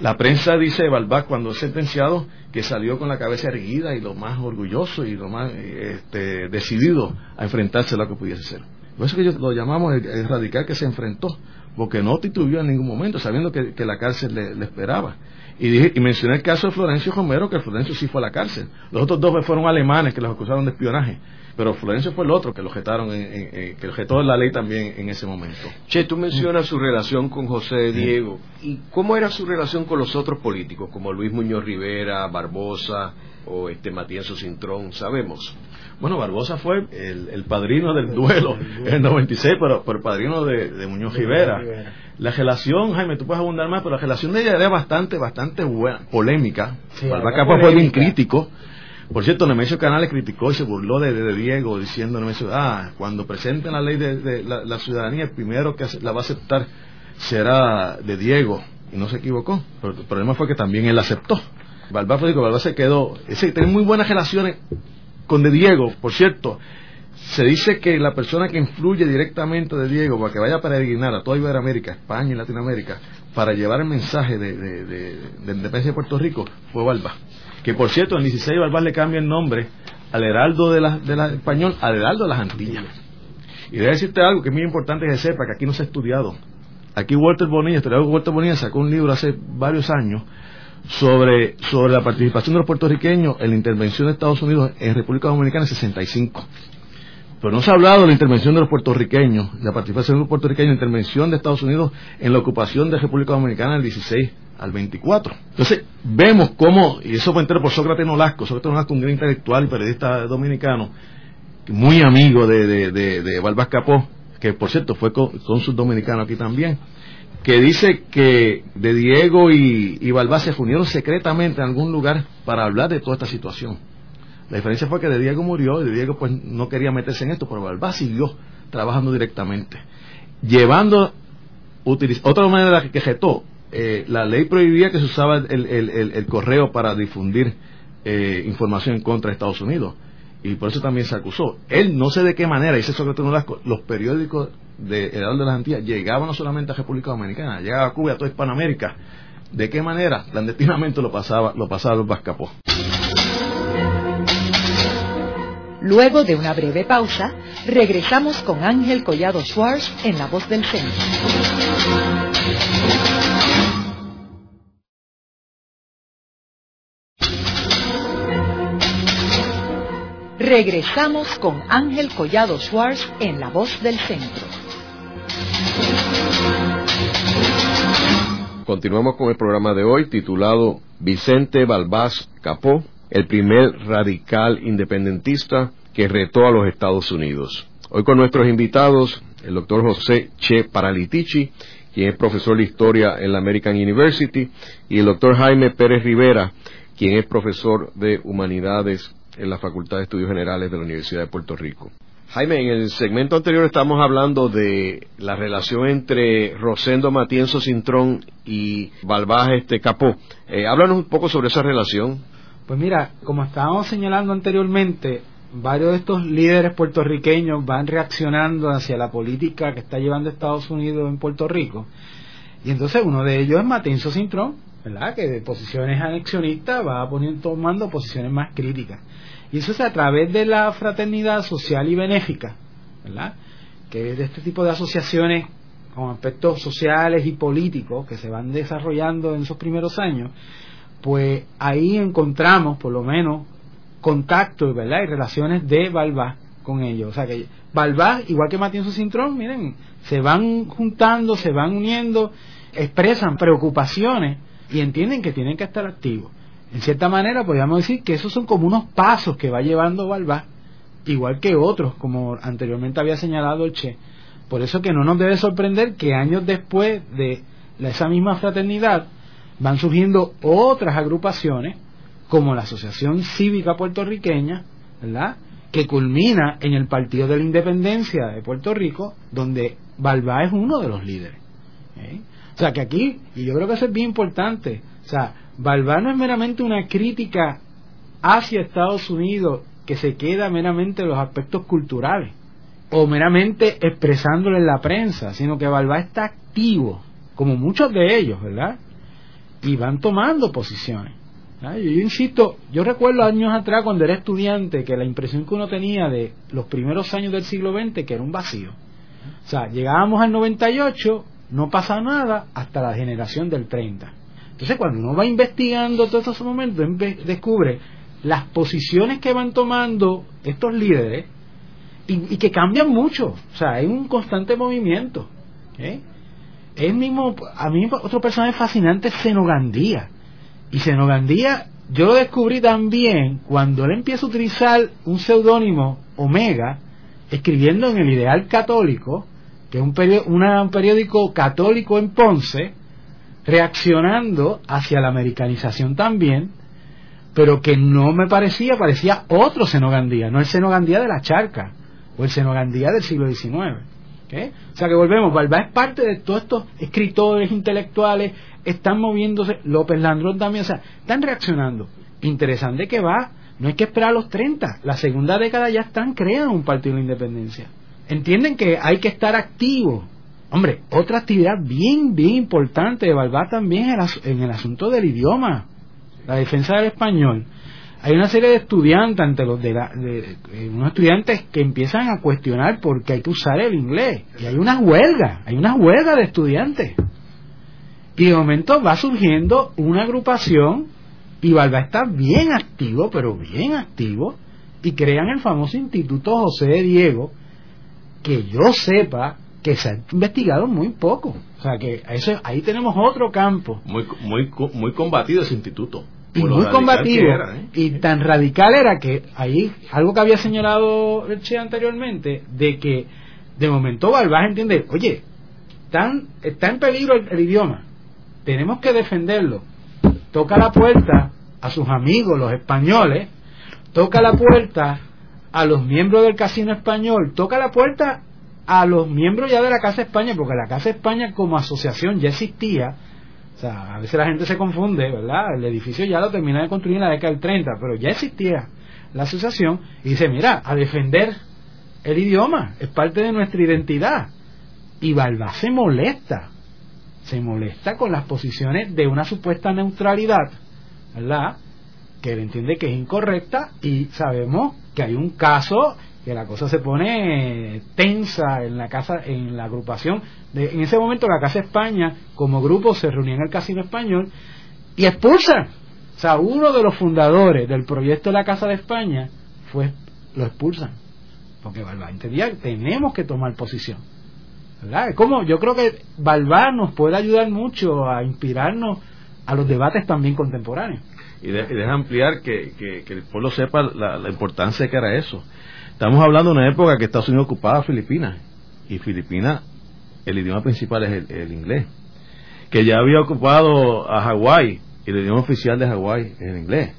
La prensa dice de Balbás cuando es sentenciado que salió con la cabeza erguida y lo más orgulloso y lo más este, decidido a enfrentarse a lo que pudiese ser. Por eso que lo llamamos el, radical que se enfrentó, porque no titubió en ningún momento, sabiendo que, la cárcel le, esperaba. Y, dije, y mencioné el caso de Florencio Romero, que Florencio sí fue a la cárcel. Los otros dos fueron alemanes que los acusaron de espionaje pero Florencio fue el otro que lo jetaron, en, que lo jetó la ley también en ese momento. Che, tú mencionas su relación con José Diego. ¿Y cómo era su relación con los otros políticos, como Luis Muñoz Rivera, Barbosa o este Matías Cintrón? Sabemos. Bueno, Barbosa fue el, padrino del duelo <laughs> en el 96, pero, el padrino de, Muñoz Rivera. La relación, Jaime, tú puedes abundar más, pero la relación de ella era bastante, bastante buena, polémica. Sí, fue bien crítico por cierto, Nemesio Canales criticó y se burló de, Diego diciendo, Nemesio, ah, cuando presenten la ley de, la, ciudadanía, el primero que la va a aceptar será de Diego. Y no se equivocó. Pero el problema fue que también él aceptó. Balbá dijo, Balbá se quedó. Ese, tiene muy buenas relaciones con de Diego. Por cierto, se dice que la persona que influye directamente de Diego para que vaya a peregrinar a toda Iberoamérica, España y Latinoamérica, para llevar el mensaje de, de independencia de Puerto Rico, fue Balbá que por cierto en 16 Balbás le cambia el nombre al Heraldo de la, de Español al Heraldo de las Antillas. Y debe decirte algo que es muy importante que sepa, que aquí no se ha estudiado. Aquí Walter Bonilla, historiador Walter Bonilla sacó un libro hace varios años sobre, sobre la participación de los puertorriqueños en la intervención de Estados Unidos en República Dominicana en 65. Pero no se ha hablado de la intervención de los puertorriqueños, la participación de los puertorriqueños la intervención de Estados Unidos en la ocupación de República Dominicana en el 16 al 24. Entonces, vemos cómo, y eso fue entero por Sócrates Nolasco, Sócrates Nolasco, un gran intelectual y periodista dominicano, muy amigo de, de, de, Balbás Capó, que por cierto fue cónsul dominicano aquí también, que dice que de Diego y, y Balbás se unieron secretamente en algún lugar para hablar de toda esta situación. La diferencia fue que de Diego murió y de Diego pues no quería meterse en esto, pero Balbás siguió trabajando directamente, llevando otra manera que jetó eh, la ley prohibía que se usaba el, correo para difundir eh, información contra Estados Unidos. Y por eso también se acusó. Él no sé de qué manera, dice sobre todo los periódicos de Edad de las Antillas llegaban no solamente a República Dominicana, llegaba a Cuba y a toda Hispanoamérica. ¿De qué manera? Clandestinamente lo pasaba, lo pasaba los Vascapó. Luego de una breve pausa, regresamos con Ángel Collado Schwartz en La Voz del Centro. Regresamos con Ángel Collado Schwartz en La Voz del Centro. Continuamos con el programa de hoy titulado Vicente Balbás Capó, el primer radical independentista que retó a los Estados Unidos. Hoy con nuestros invitados, el doctor José Che Paralitici, quien es profesor de historia en la American University, y el doctor Jaime Pérez Rivera, quien es profesor de humanidades en la Facultad de Estudios Generales de la Universidad de Puerto Rico. Jaime, en el segmento anterior estamos hablando de la relación entre Rosendo Matienzo Cintrón y Balbás este Capó. Eh, háblanos un poco sobre esa relación. Pues mira, como estábamos señalando anteriormente, varios de estos líderes puertorriqueños van reaccionando hacia la política que está llevando Estados Unidos en Puerto Rico. Y entonces uno de ellos es Matienzo Cintrón, ¿verdad? Que de posiciones anexionistas va poniendo, tomando posiciones más críticas. Y eso es a través de la fraternidad social y benéfica, ¿verdad? Que es de este tipo de asociaciones con aspectos sociales y políticos que se van desarrollando en esos primeros años, pues ahí encontramos por lo menos contactos ¿verdad? y relaciones de Balbá con ellos. O sea que Balbá, igual que Matías Cintrón, miren, se van juntando, se van uniendo, expresan preocupaciones y entienden que tienen que estar activos. En cierta manera podríamos decir que esos son como unos pasos que va llevando Balbá, igual que otros, como anteriormente había señalado el Che. Por eso que no nos debe sorprender que años después de esa misma fraternidad van surgiendo otras agrupaciones, como la Asociación Cívica Puertorriqueña, ¿verdad? que culmina en el Partido de la Independencia de Puerto Rico, donde Balbá es uno de los líderes. ¿eh? O sea que aquí, y yo creo que eso es bien importante, o sea, Balbá no es meramente una crítica hacia Estados Unidos que se queda meramente en los aspectos culturales o meramente expresándolo en la prensa, sino que Balbá está activo, como muchos de ellos, ¿verdad? Y van tomando posiciones. Yo, yo, insisto, yo recuerdo años atrás cuando era estudiante que la impresión que uno tenía de los primeros años del siglo XX que era un vacío. O sea, llegábamos al 98 no pasa nada hasta la generación del 30. Entonces, cuando uno va investigando todos estos momentos, descubre las posiciones que van tomando estos líderes y, que cambian mucho. O sea, hay un constante movimiento. ¿eh? Es mismo, a mí otro personaje fascinante es Senogandía. Y Senogandía, yo lo descubrí también cuando él empieza a utilizar un seudónimo Omega, escribiendo en el Ideal Católico, que es un, un periódico católico en Ponce, reaccionando hacia la americanización también, pero que no me parecía, parecía otro Senogandía, no el Senogandía de la charca o el Senogandía del siglo XIX. O sea que volvemos, Balbá es parte de todos estos escritores intelectuales, están moviéndose, López Landrón también, o sea, están reaccionando. Interesante que va, no hay que esperar a los 30, la segunda década ya están creando un partido de la independencia. Entienden que hay que estar activo. Hombre, otra actividad bien, bien importante de Balbá también en el asunto del idioma, la defensa del español hay una serie de estudiantes ante los de, la, de, eh, unos estudiantes que empiezan a cuestionar por qué hay que usar el inglés. Y hay una huelga hay una huelga de estudiantes. Y de momento va surgiendo una agrupación y Valva está bien activo pero bien activo y crean el famoso Instituto José de Diego que yo sepa que se ha investigado muy poco. O sea que eso, ahí tenemos otro campo. Muy muy muy combatido ese instituto y muy combativo ¿eh? y tan radical era que ahí algo que había señalado el Che anteriormente de que de momento Balbás entiende oye tan, está en peligro el, idioma tenemos que defenderlo toca la puerta a sus amigos los españoles toca la puerta a los miembros del casino español toca la puerta a los miembros ya de la Casa España porque la Casa España como asociación ya existía o sea, a veces la gente se confunde, ¿verdad? El edificio ya lo terminaron de construir en la década del 30, pero ya existía la asociación y dice, mira, a defender el idioma, es parte de nuestra identidad. Y Balbá se molesta, se molesta con las posiciones de una supuesta neutralidad, ¿verdad? Que él entiende que es incorrecta y sabemos que hay un caso que la cosa se pone tensa en la casa en la agrupación. De, en ese momento la casa España como grupo se reunía en el casino español y expulsan o sea uno de los fundadores del proyecto de la casa de España fue lo expulsan. Porque Balbá entendía que tenemos que tomar posición. ¿verdad? como yo creo que Balbá nos puede ayudar mucho a inspirarnos a los debates también contemporáneos. Y, deja ampliar que, que, el pueblo sepa la importancia que era eso Estamos hablando de una época que Estados Unidos ocupaba Filipinas y Filipinas el idioma principal es el, inglés. Que ya había ocupado a Hawái y el idioma oficial de Hawái es el inglés.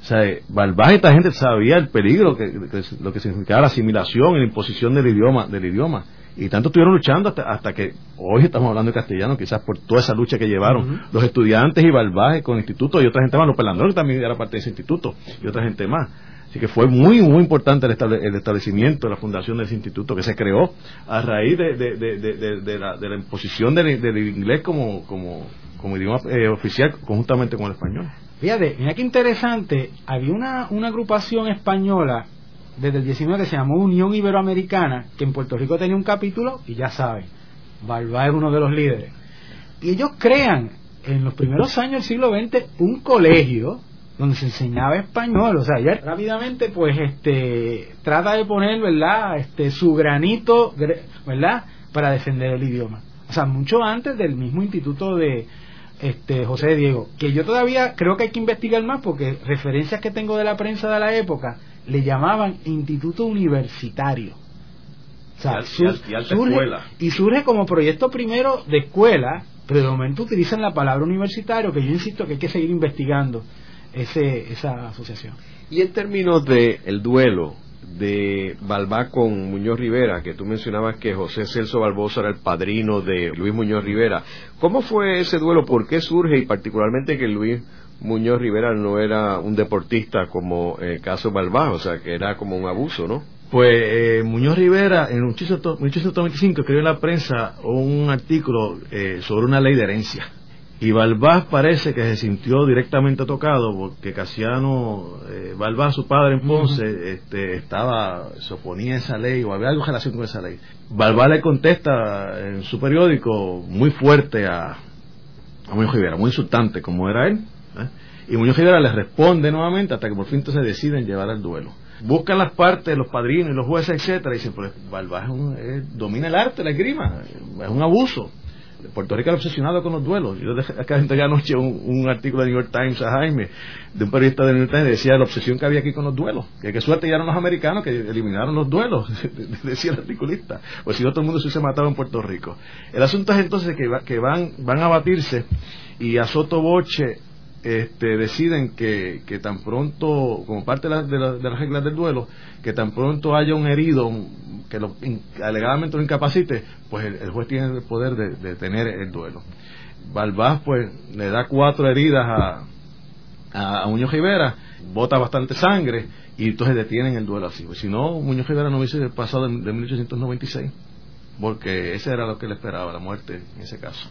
O sea, Balbás esta gente sabía el peligro, que, lo que significaba la asimilación y la imposición del idioma, del idioma. Y tanto estuvieron luchando hasta, que hoy estamos hablando de castellano, quizás por toda esa lucha que llevaron los estudiantes y Balbás con el instituto y otra gente más, los pelandrones también era parte de ese instituto y otra gente más. Así que fue muy, muy importante el, establecimiento, la fundación de ese instituto que se creó a raíz de, la, imposición del, inglés como, como, como idioma eh, oficial conjuntamente con el español. Fíjate, mira qué interesante, había una, una agrupación española desde el 19 que se llamó Unión Iberoamericana, que en Puerto Rico tenía un capítulo, y ya saben, Balbá es uno de los líderes. Y ellos crean en los primeros años del siglo XX un colegio donde se enseñaba español, o sea, ya rápidamente pues este trata de poner, ¿verdad? Este su granito, ¿verdad? para defender el idioma. O sea, mucho antes del mismo instituto de este José de Diego, que yo todavía creo que hay que investigar más porque referencias que tengo de la prensa de la época le llamaban instituto universitario. O sea, y, surge, y surge como proyecto primero de escuela, pero de momento utilizan la palabra universitario, que yo insisto que hay que seguir investigando ese, esa asociación. Y en términos del el duelo de Balbá con Muñoz Rivera, que tú mencionabas que José Celso Barbosa era el padrino de Luis Muñoz Rivera, ¿cómo fue ese duelo? ¿Por qué surge? Y particularmente que Luis Muñoz Rivera no era un deportista como el caso Balbá, o sea, que era como un abuso, ¿no? Pues eh, Muñoz Rivera en 1895 escribió en la prensa un artículo eh, sobre una ley de herencia Y Balbás parece que se sintió directamente tocado porque Casiano, eh, Balbás, su padre en Ponce, este, estaba, se oponía a esa ley o había algo en relación con esa ley. Balbás le contesta en su periódico muy fuerte a, a Muñoz Rivera, muy insultante como era él. ¿eh? Y Muñoz Rivera le responde nuevamente hasta que por fin se deciden llevar al duelo. Buscan las partes, los padrinos y los jueces, etcétera, y dicen, pues Balbás domina el arte, la esgrima, es un abuso. Puerto Rico era obsesionado con los duelos. Yo acá entregué anoche un, un, artículo de New York Times a Jaime, de un periodista de New York Times, decía la obsesión que había aquí con los duelos. Que suerte ya eran los americanos que eliminaron los duelos, <laughs> decía el articulista. Pues si no, todo el mundo se hubiese matado en Puerto Rico. El asunto es entonces que, que van, van a batirse y a Soto Boche este, deciden que, tan pronto, como parte de, la, de, las reglas del duelo, que tan pronto haya un herido que lo, alegadamente lo incapacite, pues el, juez tiene el poder de, de, tener el duelo. Balbás pues le da cuatro heridas a, a, Muñoz Rivera, bota bastante sangre y entonces detienen el duelo así. Pues, si no, Muñoz Rivera no hubiese pasado de, de 1896, porque ese era lo que le esperaba, la muerte en ese caso.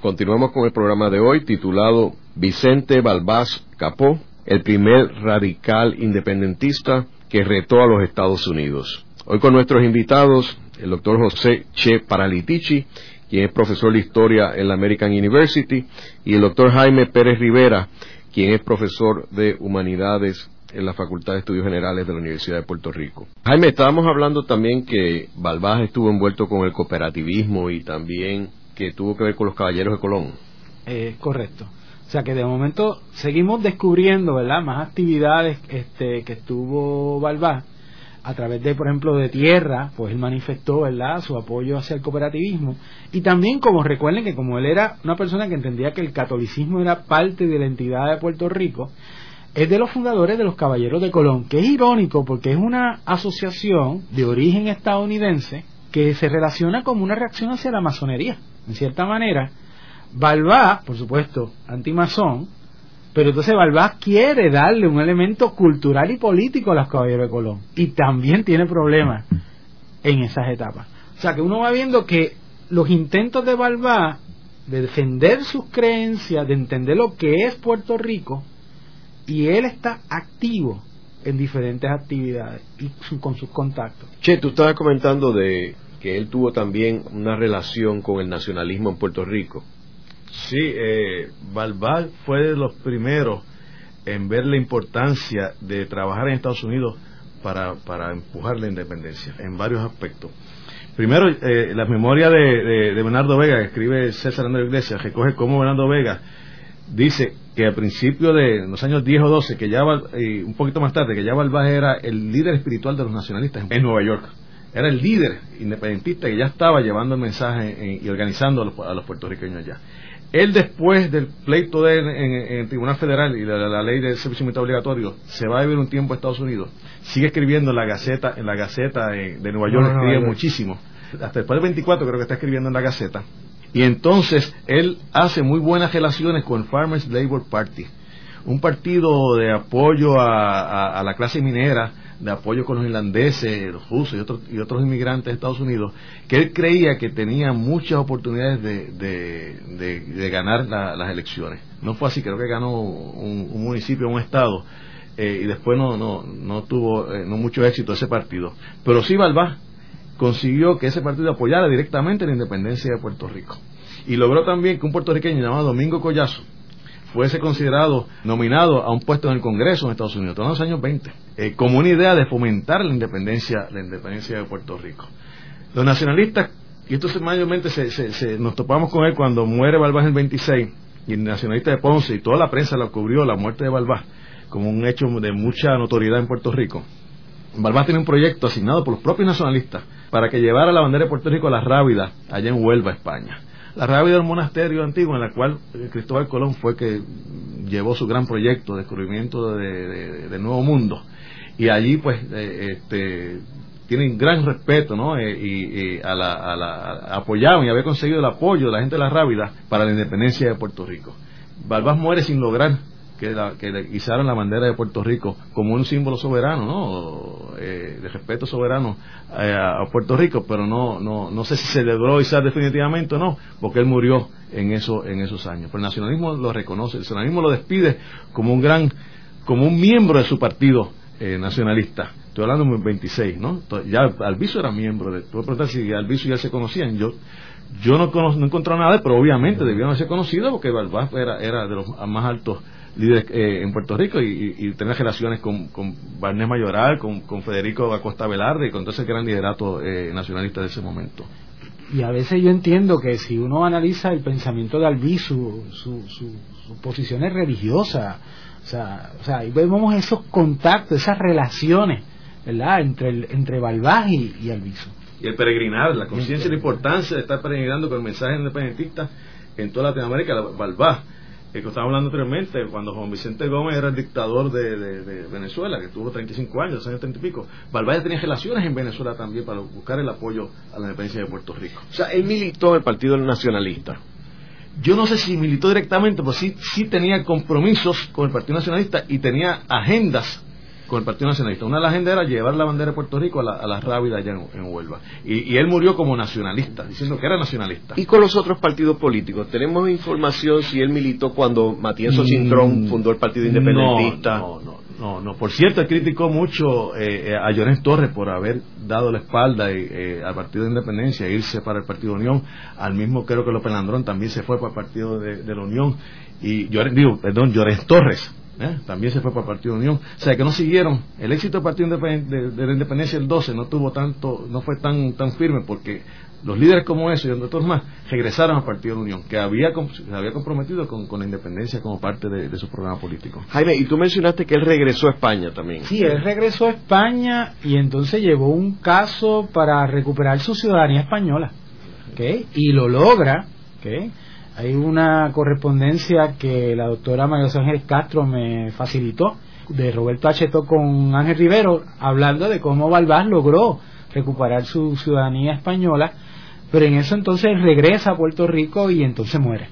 Continuamos con el programa de hoy titulado Vicente Balbás Capó, el primer radical independentista que retó a los Estados Unidos. Hoy con nuestros invitados, el doctor José Che Paralitici, quien es profesor de historia en la American University, y el doctor Jaime Pérez Rivera, quien es profesor de humanidades en la Facultad de Estudios Generales de la Universidad de Puerto Rico. Jaime, estábamos hablando también que Balbás estuvo envuelto con el cooperativismo y también que tuvo que ver con los caballeros de Colón. Eh, correcto. O sea que de momento seguimos descubriendo, ¿verdad? Más actividades este, que estuvo Balbás a través de, por ejemplo, de tierra, pues él manifestó, ¿verdad?, su apoyo hacia el cooperativismo. Y también, como recuerden que como él era una persona que entendía que el catolicismo era parte de la entidad de Puerto Rico, es de los fundadores de los Caballeros de Colón, que es irónico porque es una asociación de origen estadounidense que se relaciona como una reacción hacia la masonería. En cierta manera, Balbá, por supuesto, antimazón, pero entonces Balbás quiere darle un elemento cultural y político a los caballeros de Colón. Y también tiene problemas en esas etapas. O sea que uno va viendo que los intentos de Balbás de defender sus creencias, de entender lo que es Puerto Rico, y él está activo en diferentes actividades y con sus contactos. Che, tú estabas comentando de que él tuvo también una relación con el nacionalismo en Puerto Rico. Sí, eh, Balbal fue de los primeros en ver la importancia de trabajar en Estados Unidos para, para empujar la independencia en varios aspectos. Primero, eh, la memoria de, Bernardo Vega, que escribe César Andrés Iglesias, recoge cómo Bernardo Vega dice que al principio de los años 10 o 12, que ya eh, un poquito más tarde, que ya Balbás era el líder espiritual de los nacionalistas en Nueva York era el líder independentista que ya estaba llevando el mensaje y organizando a los, a los, puertorriqueños allá. Él después del pleito de él en, el Tribunal Federal y de la, la, ley del servicio militar obligatorio se va a vivir un tiempo a Estados Unidos. Sigue escribiendo en la Gaceta, en la Gaceta de, de Nueva York, no, no, escribe no, muchísimo. Hasta después del 24 creo que está escribiendo en la Gaceta. Y entonces él hace muy buenas relaciones con el Farmers Labor Party, un partido de apoyo a, a, a la clase minera de apoyo con los irlandeses, los rusos y otros, y otros inmigrantes de Estados Unidos, que él creía que tenía muchas oportunidades de, de, de, ganar la, las elecciones. No fue así, creo que ganó un, un municipio, un estado, eh, y después no, no, no tuvo eh, no mucho éxito ese partido. Pero sí Balbás consiguió que ese partido apoyara directamente la independencia de Puerto Rico. Y logró también que un puertorriqueño llamado Domingo Collazo, fuese considerado nominado a un puesto en el Congreso en Estados Unidos, en los años 20, eh, como una idea de fomentar la independencia, la independencia de Puerto Rico. Los nacionalistas, y esto mayormente se, nos topamos con él cuando muere Balbás en el 26, y el nacionalista de Ponce y toda la prensa lo cubrió la muerte de Balbás como un hecho de mucha notoriedad en Puerto Rico. Balbás tiene un proyecto asignado por los propios nacionalistas para que llevara la bandera de Puerto Rico a la Rábida, allá en Huelva, España. La Rábida era un monasterio antiguo en el cual Cristóbal Colón fue que llevó su gran proyecto, de descubrimiento de, Nuevo Mundo. Y allí, pues, eh, este, tienen gran respeto, ¿no? Eh, y, la, apoyaban y había conseguido el apoyo de la gente de la Rábida para la independencia de Puerto Rico. Balbás muere sin lograr que, la, que le izaron la bandera de Puerto Rico como un símbolo soberano, ¿no? Eh, de respeto soberano eh, a Puerto Rico, pero no, no, no sé si se logró izar definitivamente o no, porque él murió en, eso, en esos años. Pero el nacionalismo lo reconoce, el nacionalismo lo despide como un gran, como un miembro de su partido nacionalista Estoy hablando de 26, ¿no? Ya Alviso era miembro de. Tú preguntar si Alviso ya se conocían. Yo yo no, no he nada, pero obviamente debieron haberse conocido porque Balbás era, era de los más altos líderes eh, en Puerto Rico y, tenía relaciones con, con Barnés Mayoral, con, Federico Acosta Velarde y con todo ese gran liderato eh, nacionalista de ese momento. Y a veces yo entiendo que si uno analiza el pensamiento de Albizu, su, su, sus posiciones religiosas, o sea, o sea, ahí vemos esos contactos, esas relaciones ¿verdad? Entre, el, entre Balbás y, y Alviso. Y el peregrinar, la conciencia y la importancia de estar peregrinando con el mensaje independentista en toda Latinoamérica, Balbás, que estaba hablando anteriormente, cuando Juan Vicente Gómez era el dictador de, Venezuela, que tuvo 35 años, años 30 y pico, Balbás tenía relaciones en Venezuela también para buscar el apoyo a la independencia de Puerto Rico. O sea, él militó en el Partido Nacionalista. Yo no sé si militó directamente, pero sí, sí tenía compromisos con el Partido Nacionalista y tenía agendas con el Partido Nacionalista. Una de las agendas era llevar la bandera de Puerto Rico a la, a Rábida allá en, Huelva. Y, él murió como nacionalista, diciendo que era nacionalista. ¿Y con los otros partidos políticos? ¿Tenemos información si él militó cuando Matías Cintrón mm, fundó el Partido Independentista? No, no, no. no, Por cierto, él criticó mucho eh, eh, a Llorens Torres por haber dado la espalda eh, al Partido de Independencia e irse para el Partido Unión. Al mismo creo que López Landrón también se fue para el Partido de, la Unión. Y yo digo, perdón, Llorens Torres ¿eh? también se fue para el Partido Unión. O sea, que no siguieron. El éxito del Partido de, la Independencia el 12 no tuvo tanto, no fue tan, tan firme porque los líderes como ese y otros más regresaron al Partido de Unión, que había, se había comprometido con, la independencia como parte de, su programa político. Jaime, y tú mencionaste que él regresó a España también. Sí, él regresó a España y entonces llevó un caso para recuperar su ciudadanía española. ¿okay? Y lo logra. ¿okay? Hay una correspondencia que la doctora María Ángeles Castro me facilitó de Roberto Acheto con Ángel Rivero, hablando de cómo Balbás logró recuperar su ciudadanía española, pero en eso entonces regresa a Puerto Rico y entonces muere.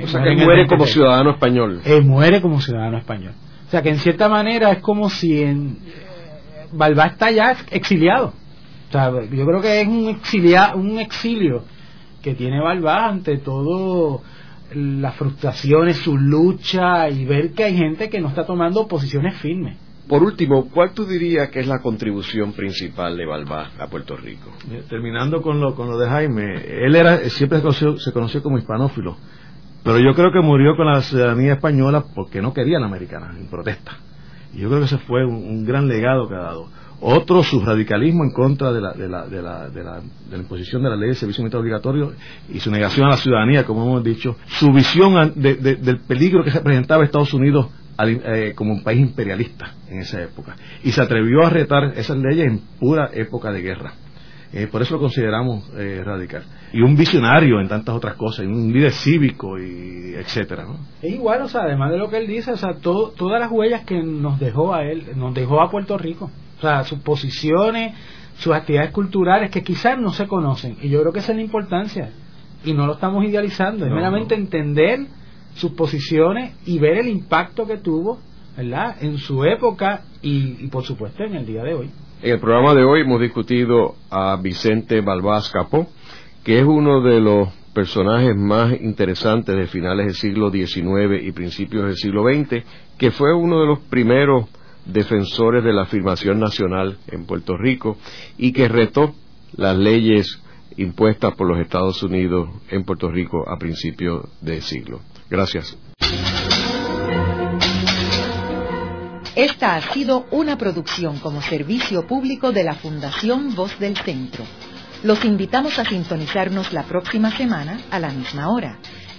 O sea, que muere como ciudadano español. Él muere como ciudadano español. O sea, que en cierta manera es como si en, Balbás está ya exiliado. O sea, yo creo que es un, exilia, un exilio que tiene Balbás ante todo las frustraciones, su lucha y ver que hay gente que no está tomando posiciones firmes. Por último, ¿cuál tú dirías que es la contribución principal de Balbás a Puerto Rico? Eh, terminando con lo, con lo de Jaime, él era siempre se conoció, se conoció como hispanófilo, pero yo creo que murió con la ciudadanía española porque no quería la americana, en protesta. Y yo creo que ese fue un gran legado que ha dado otro su radicalismo en contra de la, de la, de la, de la, de la imposición de la ley de servicio militar obligatorio y su negación a la ciudadanía, como hemos dicho, su visión del peligro que se presentaba Estados Unidos eh, como un país imperialista en esa época y se atrevió a retar esas leyes en pura época de guerra. Eh, por eso lo consideramos eh, radical. Y un visionario en tantas otras cosas, un líder cívico, y etcétera. Es igual, o sea, además de lo que él dice, o sea, todas las huellas que nos dejó a él, nos dejó a Puerto Rico. O sea, sus posiciones, sus actividades culturales que quizás no se conocen. Y yo creo que esa es la importancia. Y no lo estamos idealizando, es meramente entender sus posiciones y ver el impacto que tuvo ¿verdad? en su época y, por supuesto en el día de hoy. En el programa de hoy hemos discutido a Vicente Balbás Capó, que es uno de los personajes más interesantes de finales del siglo XIX y principios del siglo XX, que fue uno de los primeros defensores de la afirmación nacional en Puerto Rico y que retó las leyes impuestas por los Estados Unidos en Puerto Rico a principios de siglo. Gracias. Esta ha sido una producción como servicio público de la Fundación Voz del Centro. Los invitamos a sintonizarnos la próxima semana a la misma hora.